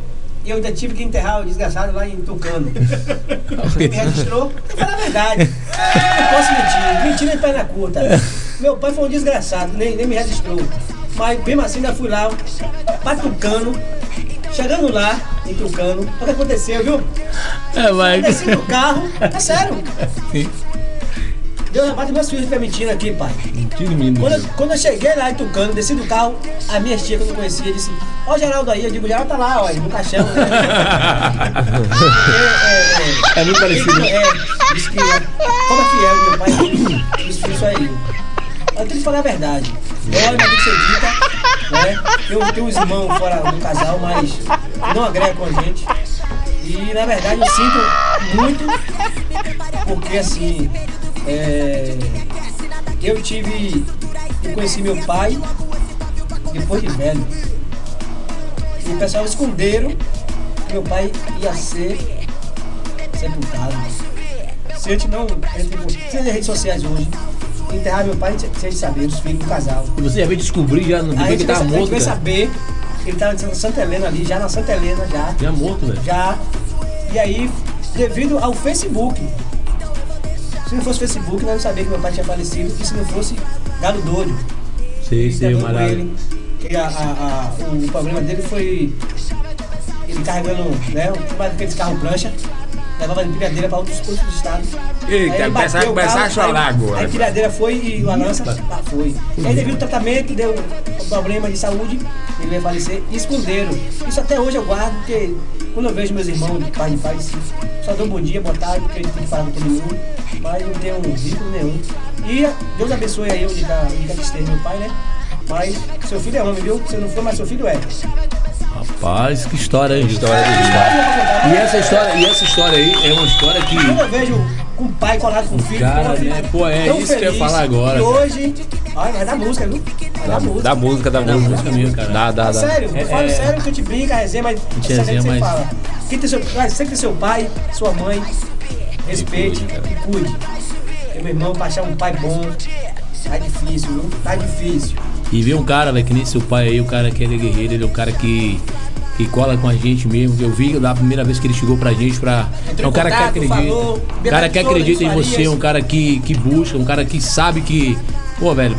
e eu ainda tive que enterrar o desgraçado lá em Tucano. Me registrou, eu falo a verdade. Não posso mentir. Mentira de perna curta. Meu pai foi um desgraçado, nem, nem me registrou. Mas mesmo assim ainda fui lá pra Tucano. Chegando lá, em Tucano, o que aconteceu, viu? É, vai. desci do carro, é sério. Deus abate meus filhos permitindo aqui, pai. Tira o menino. Quando eu, quando eu cheguei lá em Tucano, desci do carro, a minha tia que eu não conhecia disse: Ó, o Geraldo aí. Eu digo: Geraldo tá lá, ó, no caixão. Né? é, é, É muito parecido. É, disse que como é fiel, meu pai, disse isso aí. Eu tenho que falar a verdade. Dói, mas tem que ser dita. Né? Eu tenho uns irmãos fora do casal, mas não agrega com a gente. E na verdade eu sinto muito, porque assim, é, eu tive. Eu conheci meu pai depois de velho. E o pessoal esconderam que meu pai ia ser sepultado. Se a gente não. Sem as redes sociais hoje, enterrar meu pai sem saber, os filhos do casal. E você já veio descobrir já no Aí a bebê gente que tava sa- a gente morto, veio saber que ele tava em Santa Helena ali, já na Santa Helena, já. Já morto, velho. Já. E aí, devido ao Facebook. Se não fosse Facebook, nós não sabia que meu pai tinha falecido. E se não fosse Galo Doido. Com malhado. ele, que a, a- a- o problema dele foi ele carregando né, aqueles carros prancha, levava em pilhadeira para outros, outros estados. Eita, ele começar- começar a chorar agora. Aí a pilhadeira foi e o lança ah, foi. Aí devido ao tratamento, deu um problema de saúde, ele veio falecer e esconderam. Isso até hoje eu guardo, porque quando eu vejo meus irmãos de pai de pai, só dou bom dia, boa tarde, porque eles têm que falar com todo mundo, mas não tenho vínculo nenhum. E Deus abençoe aí onde quer que esteja meu pai, né? Mas seu filho é homem, viu? Se não for, mas seu filho é. Rapaz, que história, hein? História de E essa história, e essa história aí é uma história que. Quando eu vejo com o pai colado com o filho, Cara, eu fico né? Pô, é isso que eu ia feliz. falar agora, E hoje, olha, vai dar música, viu? Vai dar música. Da música, da Da música. música mesmo, cara. Dá, dá, É dá. sério, eu falo É, é. sério que a gente brinca, resenha, mas gente é sério que resenha, mas- fala. Quem tem seu, você que tem seu pai, sua mãe, respeite e cuide. Porque, meu irmão, pra achar um pai bom, tá difícil, viu? Tá difícil. E ver um cara, velho, que nem seu pai aí, o cara que ele é guerreiro, ele é um cara que, que cola com a gente mesmo. Eu vi da primeira vez que ele chegou pra gente pra. Entrou É um cara que contato, acredita. falou, um cara que acredita em você, um cara que, que busca, um cara que sabe que. Pô, velho.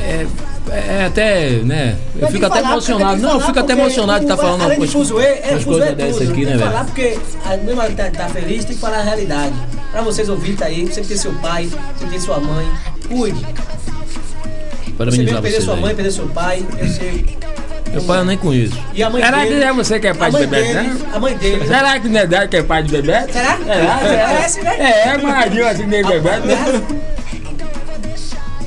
É, é até, né? Eu Tem fico que até falar, emocionado. que Não, eu fico até emocionado de estar o- falando de umas, fuzuê, é, umas fuzuê coisas é dessas tudo. aqui, né, que velho? falar porque, a mesma que tá, tá feliz, tem que falar a realidade. Pra vocês ouvirem aí, você que tem seu pai, você que tem sua mãe, cuide. Você Parabenizar mesmo perder sua aí. mãe, perder seu pai, eu sei. Meu pai eu nem conheço. E a mãe Será dele, que é você que é pai de dele, né? A mãe dele. Será que não é dela que é pai de bebê? Será? Será? Parece, né? É, imagina assim nem bebê. né?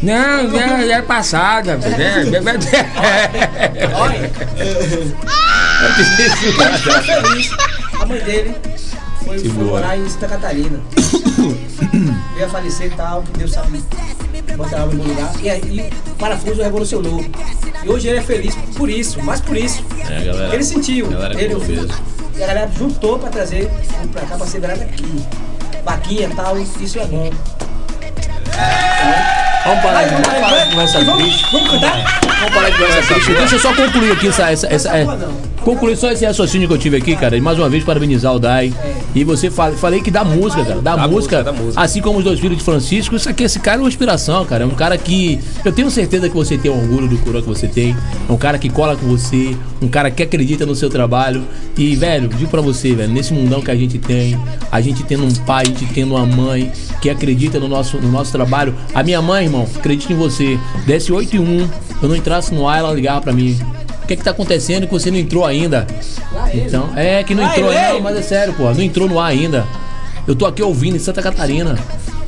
Não, não, é passada, bebê. Bebê. Olha, eu feliz. A mãe dele foi, foi morar em Santa Catarina. Veio a falecer e tal, que Deus sabe botar no lugar. E aí o parafuso revolucionou. E hoje ele é feliz por isso, mais por isso. É, galera. Ele sentiu. Galera ele. E a galera juntou pra trazer pra cá, pra ser virado aqui. Vaquinha e tal, isso é bom. Vamos parar vamos parar conversa vamos- triste. Vamos cantar? Vamos parar de triste. Deixa eu só concluir aqui essa. essa, essa é, concluir só esse raciocínio que eu tive aqui, cara. E mais uma vez parabenizar o Dai. E você fala, falei que da música, cara. Da, Da música, música, da música. Assim como os dois filhos de Francisco, isso aqui, esse cara é uma inspiração, cara. É um cara que. Eu tenho certeza que você tem orgulho do coroa que você tem. É um cara que cola com você. Um cara que acredita no seu trabalho. E, velho, digo pra você, velho, nesse mundão que a gente tem, a gente tendo um pai, a gente tendo uma mãe que acredita no nosso, no nosso trabalho. A minha mãe, irmão, acredita em você. Desse 8 e 1, eu não entrasse no ar, ela ligava pra mim. O que que tá acontecendo que você não entrou ainda? Então, é que não entrou, vai. não, mas é sério, pô, não entrou no ar ainda. Eu tô aqui ouvindo em Santa Catarina.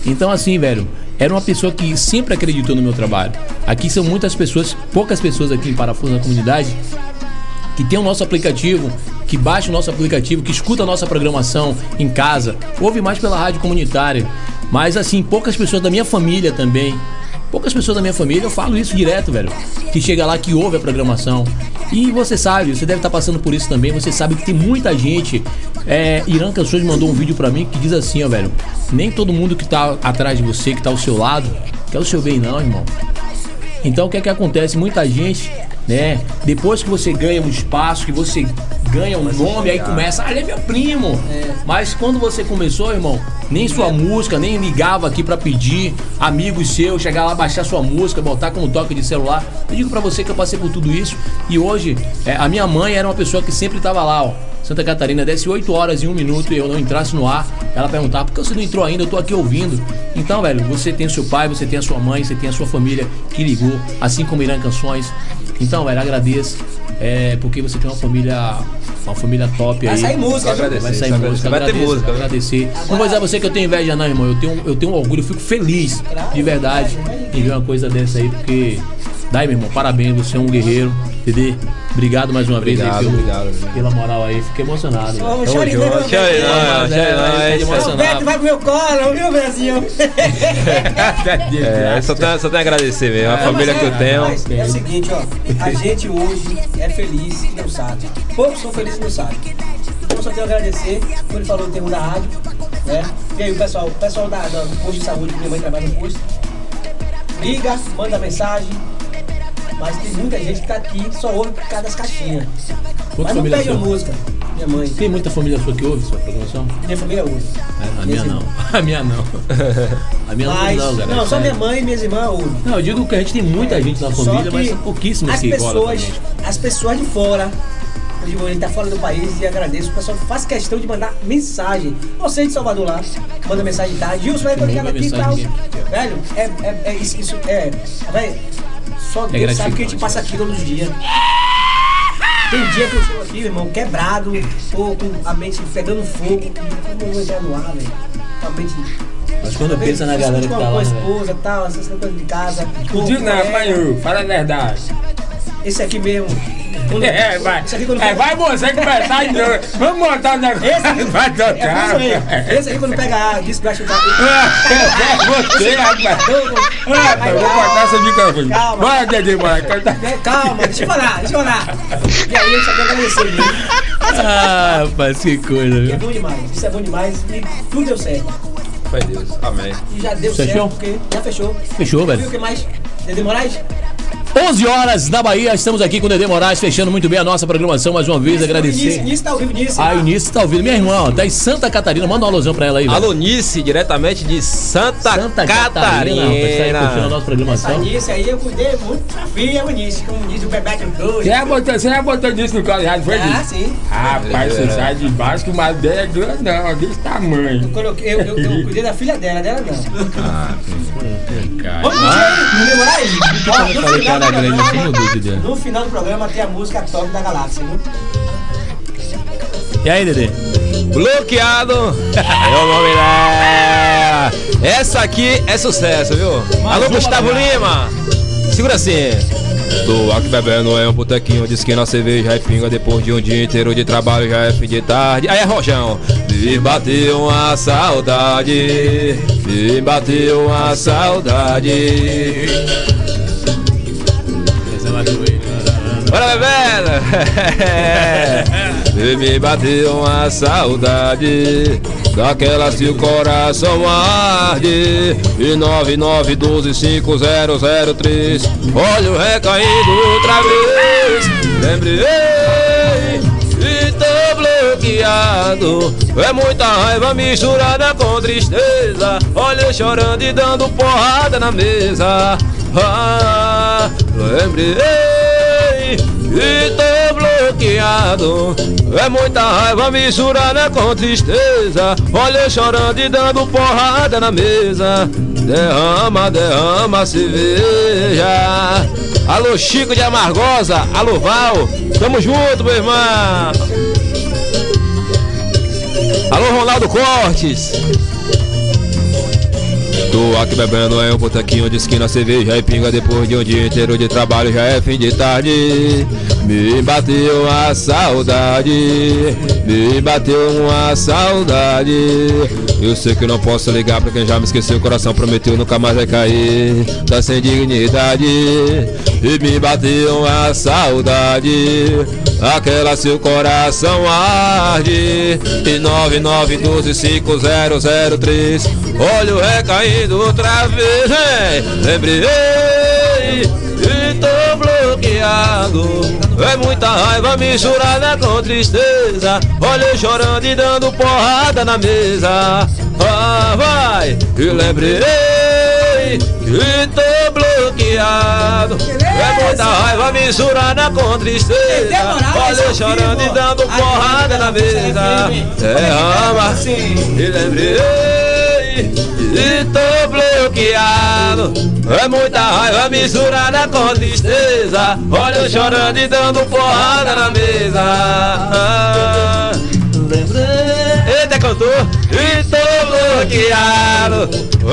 Então, assim, velho, era uma pessoa que sempre acreditou no meu trabalho. Aqui são muitas pessoas, poucas pessoas aqui em Parafuso na comunidade, que tem o nosso aplicativo, que baixa o nosso aplicativo, que escuta a nossa programação em casa, ouve mais pela rádio comunitária. Mas assim, poucas pessoas da minha família também. Poucas pessoas da minha família, eu falo isso direto, velho. Que chega lá, que ouve a programação. E você sabe, você deve estar passando por isso também. Você sabe que tem muita gente. É, Irã Canções mandou um vídeo pra mim que diz assim, ó, velho. Nem todo mundo que tá atrás de você, que tá ao seu lado, quer o seu bem, não, irmão. Então o que é que acontece? Muita gente, né? Depois que você ganha um espaço, que você ganha um nome, aí começa, ah, ele é meu primo. Mas quando você começou, irmão, nem sua música, nem ligava aqui pra pedir amigos seus, chegar lá, baixar sua música, botar como toque de celular. Eu digo pra você que eu passei por tudo isso e hoje é, a minha mãe era uma pessoa que sempre tava lá, ó. Santa Catarina, desse 8 horas e 1 minuto e eu não entrasse no ar, ela perguntava, por que você não entrou ainda? Eu tô aqui ouvindo. Então, velho, você tem seu pai, você tem a sua mãe, você tem a sua família que ligou, assim como Irã Canções. Então, velho, agradeço. É, porque você tem uma família. Uma família top Vai aí. sair música, agradecer. Vai sair música. Vai ter agradeço, música. vou agradecer. Não vou dizer a você que eu tenho inveja, não, irmão. Eu tenho, eu tenho orgulho, eu fico feliz, de verdade, em ver uma coisa dessa aí, porque. Daí, meu irmão, parabéns, você é um guerreiro, entendeu? Obrigado mais uma vez Obrigado, aí pelo, obrigado. pela moral aí. Fiquei emocionado. Ô, Tamo Chore, junto. vem, vem, Tchau, vem. Irã, tchau, Irã. Fiquei O emocionado. Beto vai pro meu colo, viu, Brasil? É, só tenho, só tenho a agradecer mesmo. A família que eu tenho. Mas é o seguinte, ó. A gente hoje é feliz e não sabe. Poucos são felizes e não sabem. Então eu só tenho a agradecer. Como ele falou, tem um da rádio, né? E aí o pessoal, o pessoal da, da- do posto de saúde, que minha mãe trabalha no posto. liga, manda mensagem. Mas tem muita gente que tá aqui só ouve por causa das caixinhas. Quanta Mas não pede a música. Minha mãe. Tem muita família sua que ouve sua programação? Minha família ouve. É, a minha não. A minha não. A minha Mas, não, não, galera. só minha sério. mãe e minhas irmãs ouvem. Não, eu digo que a gente tem muita gente na família, que mas são pouquíssimas as que pessoas, as pessoas de fora, digo, ele tá fora do país e agradeço. O pessoal faz questão de mandar mensagem. Você de Salvador lá, manda mensagem, tá? Gilson, vai Manda aqui e tal. Velho, é, é, é isso, isso é. Velho, só Deus sabe que a gente passa aqui todos os dias. Tem dia que eu estou aqui, meu irmão, quebrado, ou com a mente pegando fogo. Como eu vou entrar no ar, velho? Com a mente. Mas quando pensa na galera que tá lá, né? esposa e tal, essas coisas de casa. Não colega. pai, fala a verdade. Esse aqui mesmo. Quando- É, vai. Aqui quando É, vai você começar de novo. Vamos montar o negócio. Esse aqui, vai é, tocar. isso aí. Esse aí quando pega a que vai chutar. Você, rapaz. Ah, eu vou cortar esse microfone. Calma. Bora, Dedê. É, Calma, deixa eu falar, deixa eu falar. E aí, a gente só quer agradecer mesmo. Ah, rapaz, que coisa, É viu? bom demais, isso é bom demais e tudo deu certo. Em Deus. Amém. E já deu Fechou? certo, porque já fechou. Fechou, E o velho. que mais? Dedê Moraes? 11 horas na Bahia, estamos aqui com o Dedê Moraes, fechando muito bem a nossa programação. Mais uma vez, Início, agradecer. início tá ao vivo nisso. A Início tá ouvindo. Minha irmã, ó, tá em Santa Catarina. Manda uma alusão pra ela aí, velho. Alô, Nice, diretamente de Santa, Santa Catarina. Catarina. tá aí curtindo a nossa Essa programação. Nice aí eu cuidei muito da filha, Nice, como diz o Bebeto Você já botou, você já botou disso no colo errado, foi Ah, disso? sim. Rapaz, você sai de baixo que o marido dele é grande, não, desse tamanho. Eu, coloquei, eu, eu, eu cuidei da filha dela, dela não. Ah, Vamos aí, Dedê Moraes. Ó, no falei final cara do grande programa- assim, mudou de ideia. No final do programa tem a música top da galáxia, viu? E aí, Dedê? Bloqueado. É o nome dela. Essa aqui é sucesso, viu? Alô, uma Gustavo. Lima. Segura assim. Tô aqui bebendo é um botequinho de esquina, cerveja e pinga Depois de um dia inteiro de trabalho já é fim de tarde Aí é rojão Me bateu uma saudade Me bateu uma saudade Bora bebendo! E me bateu uma saudade Daquelas que o coração arde. E 99125003 Olha o recaindo outra vez. Lembrei e tô bloqueado. É muita raiva misturada com tristeza. Olha eu chorando e dando porrada na mesa. Ah, Lembrei e tô bloqueado. É muita raiva misturada com tristeza. Olha chorando e dando porrada na mesa. Derrama, derrama cerveja Alô Chico de Amargosa, alô Val. Tamo junto meu irmão. Alô Ronaldo Cortes Tô aqui bebendo em um botequinho de esquina, cerveja e pinga Depois de um dia inteiro de trabalho já é fim de tarde. Me bateu uma saudade Me bateu uma saudade. Eu sei que não posso ligar pra quem já me esqueceu O coração prometeu nunca mais vai cair. Tá sem dignidade E me bateu uma saudade Aquela seu coração arde. E 99125003 Olho recaindo outra vez hein? Lembrei e tô bloqueado. É muita raiva misturada com tristeza. Olha eu chorando e dando porrada na mesa. Ah, vai! E lembrei e tô bloqueado É muita raiva misturada com tristeza Olha chorando e dando porrada na mesa Derrama e lembrei e tô bloqueado É muita raiva misturada com tristeza Olha eu chorando e dando porrada na mesa. Lembrei cantor E tô bloqueado.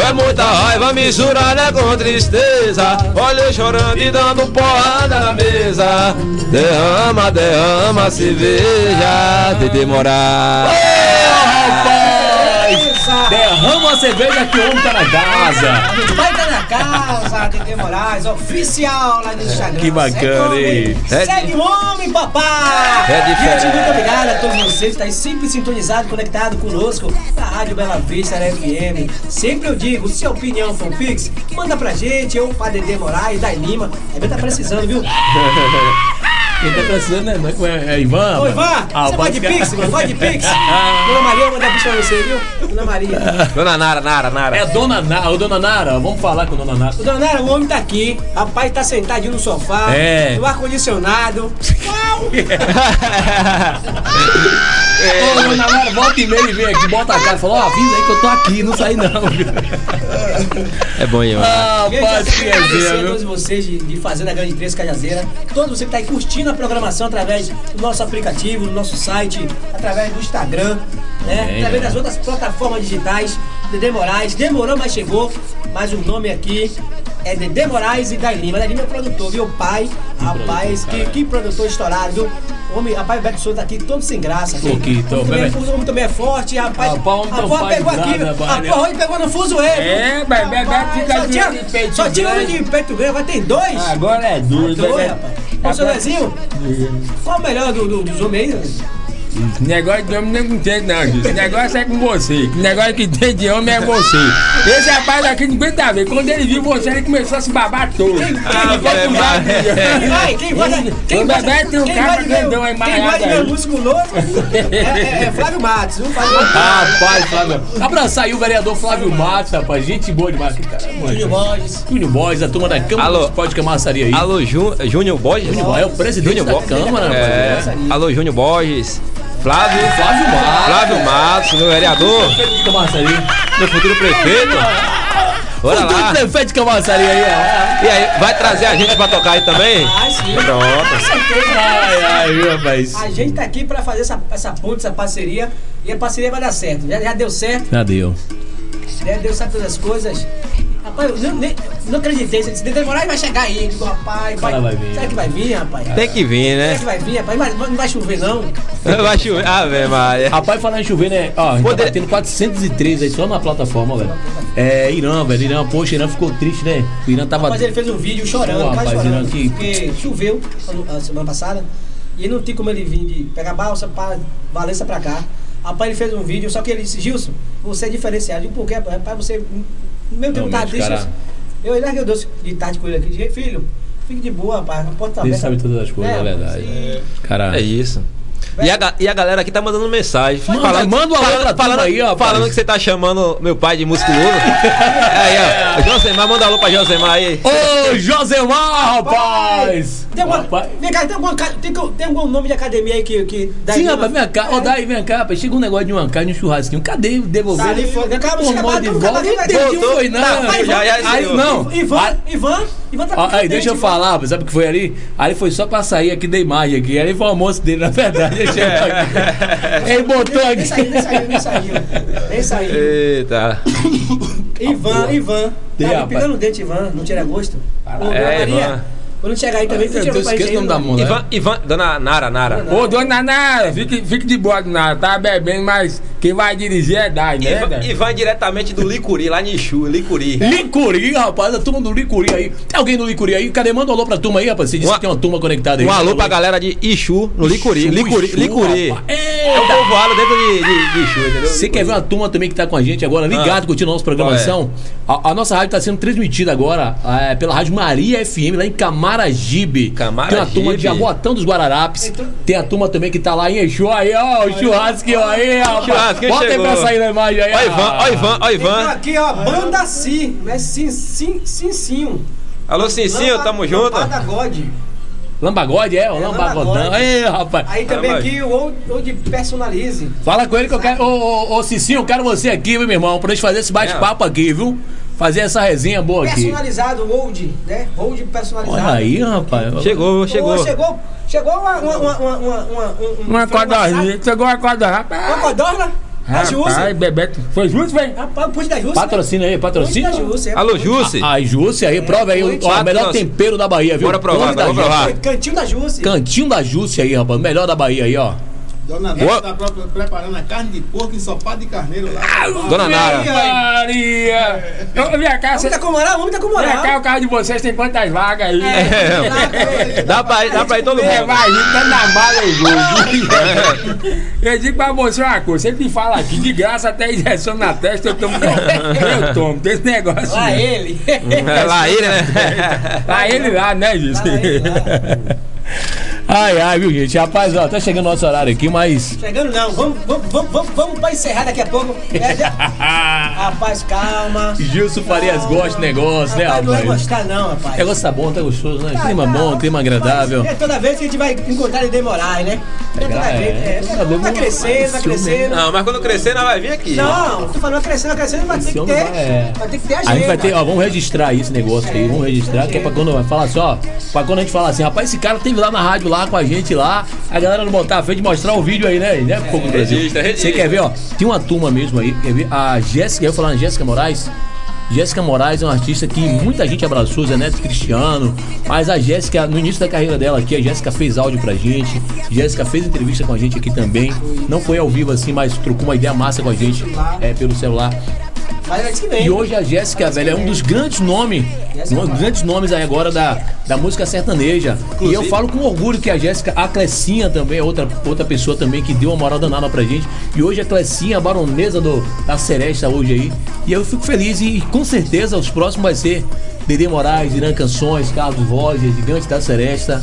É muita raiva misturada com tristeza. Olha chorando e dando porrada na mesa. Derrama, derrama cerveja De demorar! Casa. Derrama a cerveja que o homem tá na casa. O pai tá na casa, Dedê Moraes, oficial lá no Instagram. Que bacana, o hein? É Segue o homem, papai! É diferente. Gente, muito obrigado a todos vocês que estão aí sempre sintonizados, conectados conosco na Rádio Bela Vista FM. Sempre eu digo, se a opinião for pix, manda pra gente, eu, pra Dedê Moraes, Dai Lima. É bem tá precisando, viu? Quem tá precisando, né? Não é, é Ivan? Ô, Ivan, Ah, você pode pode pix, mano? Pode pix? Dona Maria, eu vou mandar bicho pra você, viu? Dona Maria. Dona Nara, Nara, Nara. É Dona Nara, ô Dona Nara, vamos falar com a Dona Nara. O Dona Nara, o homem tá aqui, rapaz tá sentadinho no sofá, É. no ar-condicionado. Ô, Dona Nara, volta e meia e vem aqui, bota a cara, fala, ó, avisa aí que eu tô aqui, não sai não. É bom demais. Ah, Gente, paz eu que quero agradecer a viu? todos vocês de, de Fazenda Grande 3 Cajazeira, todos você que tá aí curtindo a programação através do nosso aplicativo, do nosso site, através do Instagram, né? Bem, através né? das outras plataformas digitais. Dedê Moraes, demorou, mas chegou. Mas o nome aqui é Dedê Moraes e Dai Lima. Dai Lima é produtor, viu? Pai, rapaz, que, que produtor estourado, viu? Homem, rapaz, o Beto Souza tá aqui todo sem graça. Tô aqui, tô, o, homem também, o homem também é forte, rapaz. Rapaz, o homem a porra pegou aqui, nada, a né? porra pegou no fuso ele. É, mas Bebeto Rapaz, fica só de- tira- de peito Só tira grande. de peito grande, vai ter dois. Agora é duro, Dois, Bebeto. rapaz. Ô, seu Lezinho, qual o melhor do, do, dos homens? Esse negócio de homem não entende não, gente. Esse negócio é com você. Que negócio que tem de homem é você. Esse rapaz aqui não aguenta ver. Quando ele viu você, ele começou a se babar todo. Ah, Ele velho, vai- Quem vai? Quem gosta? Quem O Bebeto tem um quem cara gosta de ver- grandão aí, Quem malhado de aí. musculoso é, é- é Flávio Matos, viu? Flávio Matos. Rapaz, Flávio. Abraçar aí o vereador Flávio Matos, rapaz. Gente boa demais. Cara, Júnior Borges. Júnior Borges, a turma da Câmara Alô. Municipal de Camaçaria aí. Alô, Jú- Júnior Borges? Júnior Borges é o presidente da. Câmara, É. rapaz. Alô, Júnior Borges. Flávio. Flávio Matos. Flávio Matos, meu vereador. Meu futuro prefeito. Bora Futuro lá. prefeito de Camaçaria aí, ó. E aí, vai trazer a gente pra tocar aí também? Ah, sim. Pronto. Com certeza. Ai, ai, rapaz. A gente tá aqui pra fazer essa, essa ponte, essa parceria. E a parceria vai dar certo. Já, já deu certo, Já deu. já deu certo todas as coisas. Rapaz, eu não, nem, não acreditei. Dedé Moraes vai chegar aí. Eu digo, rapaz, cara vai vir. Será que vai vir, rapaz? Tem que vir, Será né? que vai vir, rapaz? Mas não vai chover, não. Vai chover. Ah, velho, Maria. Rapaz, falando em chover, né? Ó, a gente Poder- tá batendo 403 aí só na plataforma, velho. É, Irã, velho. Irã, poxa, Irã ficou triste, né? O Irã tava. Mas ele fez um vídeo chorando, Pô, quase rapaz, chorando. Irã, que- Porque choveu a semana passada. E ele não tinha como ele vir de pegar balsa pra Valença pra cá. Rapaz, ele fez um vídeo, só que ele disse, Gilson, você é diferenciado. E por quê? Rapaz, você. No mesmo tempo tava Realmente, triste. cara. Gilson. Eu larguei o doce de tarde com ele aqui. Disse, filho, fique de boa, rapaz. A porta tá Ele sabe todas as coisas, é verdade. e- Cara. É isso. E a, e a galera aqui tá mandando mensagem. Manda- manda um alô pra turma falando, aí, ó, falando que você tá chamando meu pai de musculoso. aí, ó. Josemar, manda alô pra Josemar aí. Ô, Josemar, rapaz! Tem alguma, Rapaz. vem cá, tem, alguma, tem, tem algum nome de academia aí que. que dá Sim, rapaz, vem cá. Ô, É. daí, vem cá, rapaz. Chega um negócio de uma carne, um churrasquinho. Cadê? Devolver? Tá mó lá, de volta. Não entendi, foi não. Tá, Vai, já, Aí, não. Ivan, Ivan, Ivan tá Aí, deixa eu falar, rapaz, sabe o que foi ali? Ali foi só pra sair aqui da imagem aqui. Ali foi o almoço dele, na verdade. Ele aqui. Ele botou Nem aqui. saiu, nem saiu, nem saiu. Nem saiu. Eita. Ivan, Ivan. Tá pegando o dente, Ivan. Não tira gosto. Ô, Dona É, Maria, Ivan. Quando chegar aí também, tu Eu tira pra gente esqueço o nome da não? mulher. Ivan, Ivan, dona Nara, Nara. Ô, dona Nara, fique, fique de boa, dona Nara. Tá bebendo, mas quem vai dirigir é Dai, né? Ivan? Ivan diretamente do Licuri, lá em Ixu, Licuri. Licuri, rapaz, a turma do Licuri aí. Tem alguém do Licuri aí? Cadê? Manda um alô pra turma aí, rapaz. Você disse Uma- que tem uma turma conectada aí. Um alô pra galera de Ixu, no Licuri. Ixu, Licuri, Ixu, Licuri. É Eita. povoado dentro de, de, de Ixu, entendeu? Você quer ver uma turma também que tá com a gente agora, ligado, Ah. curtindo a nossa programação? A, a nossa rádio tá sendo transmitida agora é, pela Rádio Maria FM, lá em Camaragibe. Camaragibe. Tem uma turma de Jaboatão dos Guararapes. Tem a turma também que tá lá em Exu aí, ó, o churrasco aí, rapaz. Churrasquinho Bota aí chegou. pra sair na imagem aí. Ó Ivan, ó Ivan, ó Ivan. aqui, ó, Banda Si, né? Sim, sim, sim, sim. Alô, Cincinho, tamo junto. Lambada God. Lambagode, é? É, Lambagodão. Lambagode. Ei, rapaz. Aí também aqui o Old, Personalize. Fala com ele que eu quero. Ô, ô, ô, Cicinho, eu quero você aqui, meu irmão, pra gente fazer esse bate-papo aqui, viu? Fazer essa resenha boa aqui. Personalizado, Old, né? Old personalizado. Olha aí, rapaz. Chegou, chegou. chegou, chegou uma, uma, uma, uma, uma, uma, um- Uma massagem. Chegou uma codorninha. Uma Rapaz, codorna? A Júcia. rapaz, Bebeto. Foi justo, velho? Rapaz, o pude da Júcia. Patrocina aí, Pude da patrocina. Júcia. é. Alô, Jusce. Ai, Júcia aí, prova aí. o-. Ó, o melhor Nossa. tempero da Bahia, viu? Bora provar, Júcia. provar. Cantinho da Júcia. Cantinho da Júcia aí, rapaz. Melhor da Bahia aí, ó. Dona Nara tá pro- preparando a carne de porco ensopado de carneiro lá. Dona Nara. Maria! Eu, vem cá, você, Vamos tá com moral, vamos tá com moral. cá, o carro de vocês tem quantas vagas aí? É, dá pra ir, dá pra ir todo É, mundo. vai, gente, tá na bala e gol. Eu digo pra você uma coisa, sempre fala aqui, de graça até injeção na testa, eu tomo. Eu tomo, tem esse negócio. Lá aí. ele. É lá ele, né? Lá ele lá, né, Gis? Lá ele lá. Ai, ai, viu, gente? Rapaz, ó, tá chegando nosso horário aqui, mas. Chegando não, vamos, vamos, vamos, vamos, vamos pra encerrar daqui a pouco. É, rapaz, calma. Gilson Farias gosta do negócio, né, Rapaz, não vai gostar não, rapaz. O negócio tá bom, tá gostoso, né? Tá, Clima tá, bom, clima agradável. É toda vez que a gente vai encontrar ele demorar, né? É É. É, um- crescendo, vai ciúme, crescendo. Não, mas quando crescer, nós vai vir aqui. Não, tô falando vai crescendo, vai crescendo, vai ter Esse que ter. vai- é. Vai ter que ter agenda. A gente vai ter, ó, vamos registrar esse negócio aí, vamos registrar, que é pra quando vai falar assim, ó, pra quando a gente falar assim, rapaz, esse cara teve lá na rádio lá com a gente lá, a galera não botar a frente mostrar o vídeo aí, né? né? Pouco do Brasil. registra, registra. Você quer ver, ó? Tem uma turma mesmo aí, quer ver? A Jéssica, eu ia falar na Jéssica Moraes. Jéssica Moraes é uma artista que muita gente abraçou, Zé Neto Cristiano. Mas a Jéssica, no início da carreira dela aqui, a Jéssica fez áudio pra gente. Jéssica fez entrevista com a gente aqui também. Não foi ao vivo assim, mas trocou uma ideia massa com a gente é, pelo celular. E hoje a Jéssica, velho, é um dos grandes nomes, um dos grandes nomes aí agora da, da música sertaneja. E eu falo com orgulho que a Jéssica, a Clecinha também, é outra, outra pessoa também que deu uma moral danada pra gente. E hoje a Clecinha, a baronesa do, da Seresta hoje aí. E eu fico feliz e com certeza os próximos vai ser Dede Moraes, Irã Canções, Carlos Roger, Gigante da Seresta.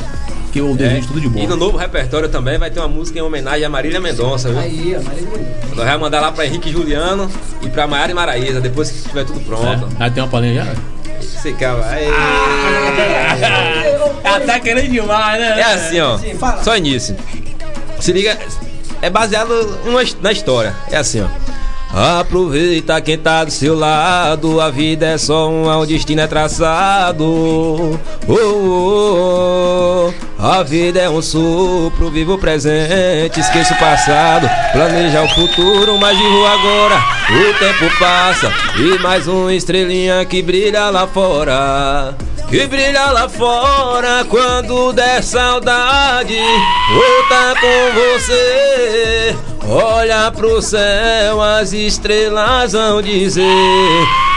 Que eu desejo tudo de bom. E no novo repertório também vai ter uma música em homenagem a Marília Mendonça, viu? Aí, ó, Maria Mendonça. Nós vamos mandar lá pra Henrique Juliano e pra Maiara e Maraísa, depois que tiver tudo pronto. Ah, tem uma palhinha já? Você quer. Aê. Ela tá querendo demais, né? É assim, ó. Sim, fala. Só início. Se liga. É baseado na história. É assim, ó. Aproveita quem tá do seu lado. A vida é só uma, o destino é traçado. Oh, oh, oh. A vida é um sopro, viva o presente, esqueça o passado. Planeja o futuro, mas vivo agora. O tempo passa e mais uma estrelinha que brilha lá fora. Que brilha lá fora quando der saudade. Volta com você. Olha pro céu, as estrelas vão dizer.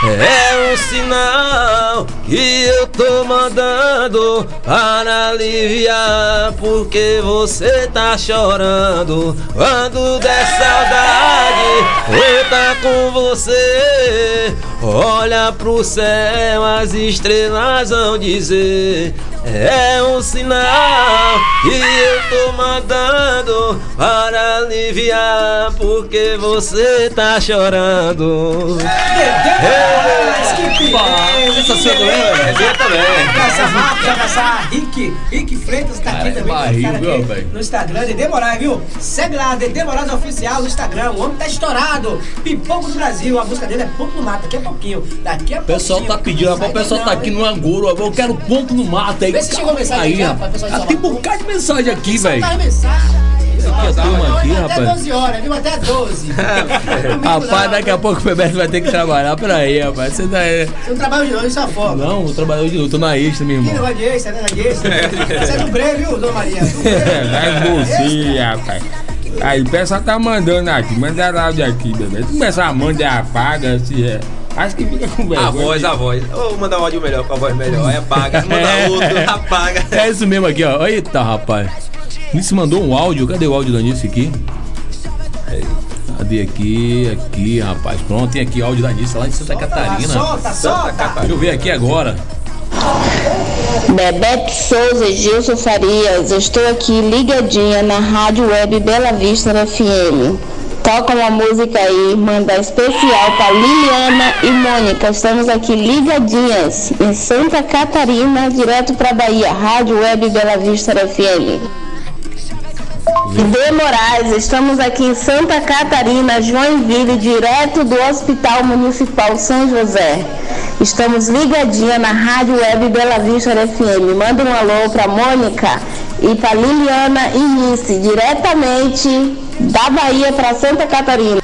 É um sinal que eu tô mandando para aliviar. Porque você tá chorando. Quando der saudade, volta com você. Olha pro céu, as estrelas vão dizer. É um sinal que eu tô mandando para aliviar, porque você tá chorando. Mas que beleza, Essa sua também? É minha também. Essa rápida, essa Rick, Rick Freitas tá aqui é também. aqui velho? no Instagram, Dede Moraes, viu? Segue lá, Dede Moraes Oficial no Instagram. O homem tá estourado. Pipoco do Brasil. A música dele é Ponto no Mato. Daqui a pouquinho. Daqui a O pessoal pouquinho. tá pedindo, o pessoal tá aqui no Anguro, eu quero ponto no mato aí. Vê se chegou mensagem aí, aqui, rapaz. de Ah, Tem um bocado de mensagem aqui, velho. Tá mensagem. Aqui a turma aqui, Até rapaz. 12 horas, viu? Até 12. Rapaz, daqui a pouco o Bebeto vai ter que trabalhar. Peraí, rapaz. Você tá aí. Você não trabalha de novo, isso é folga. Não, eu trabalho hoje, eu tô na extra, meu Que irmão. negócio de extra, né? De extra. Você é do Grêmio, viu, Dona Maria? É bolsinha, rapaz. Aí o pessoal tá mandando aqui, manda áudio aqui, bebê. Tu começar a manda e apaga, se é. Acho que fica com vergonha. A voz, a voz. Vou mandar um áudio melhor com a voz melhor. Aí apaga. Manda outro, apaga. É isso mesmo aqui, ó. Eita, rapaz. Nisso mandou um áudio. Cadê o áudio da Nice aqui? Cadê aqui? Aqui, rapaz. Pronto, tem aqui áudio da Nice lá em Santa Catarina. Solta, solta. Deixa eu ver aqui agora. Bebeto Souza e Gilson Farias, eu estou aqui ligadinha na Rádio Web Bela Vista FM. Toca uma música aí, manda especial para Liliana e Mônica. Estamos aqui ligadinhas em Santa Catarina, direto para Bahia. Rádio Web Bela Vista FM. De Moraes, estamos aqui em Santa Catarina, Joinville, direto do Hospital Municipal São José. Estamos ligadinha na Rádio Web Bela Vista FM. Manda um alô para Mônica e para Liliana e Nice, diretamente da Bahia para Santa Catarina.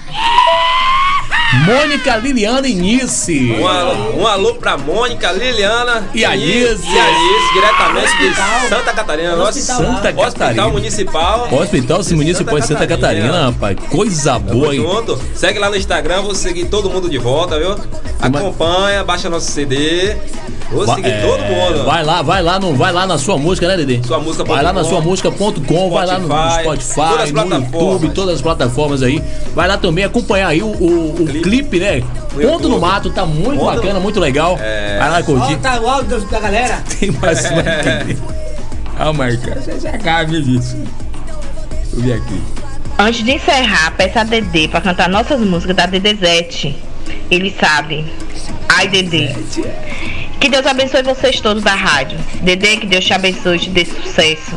Mônica Liliana Inice. Um, alô- um alô pra Mônica, Liliana E a Anice. E a Anice, diretamente de. Santa Catarina. No Nosso hospital lá. Santa Hospital Catarina. Municipal. Hospital Sim Municipal de Santa Catarina, rapaz. Coisa Tamo boa, hein? junto. Segue lá no Instagram, vou seguir todo mundo de volta, viu? Acompanha, baixa nosso CD. Vou seguir é, todo mundo. Vai lá, vai lá, no, vai lá na sua música, né, Dede? Sua música Vai lá na ponto sua com, música.com, vai lá no Spotify, Spotify, todas as no. YouTube, todas as plataformas aí. Vai lá também acompanhar aí o, o- o clipe. Clipe. né? Ponto no. Mato, tá muito Ponto- bacana, muito legal. É. Vai lá curtir. Ó, tá o áudio da galera. Tem mais uma. Ah, Marca, você já cabe disso. Deixa eu ver aqui. Antes de encerrar, peça a Dedê pra cantar nossas músicas da Dedezete. Ele sabe. Ai, Dedê. Que Deus abençoe vocês todos da rádio. Dedê, que Deus te abençoe e te dê sucesso.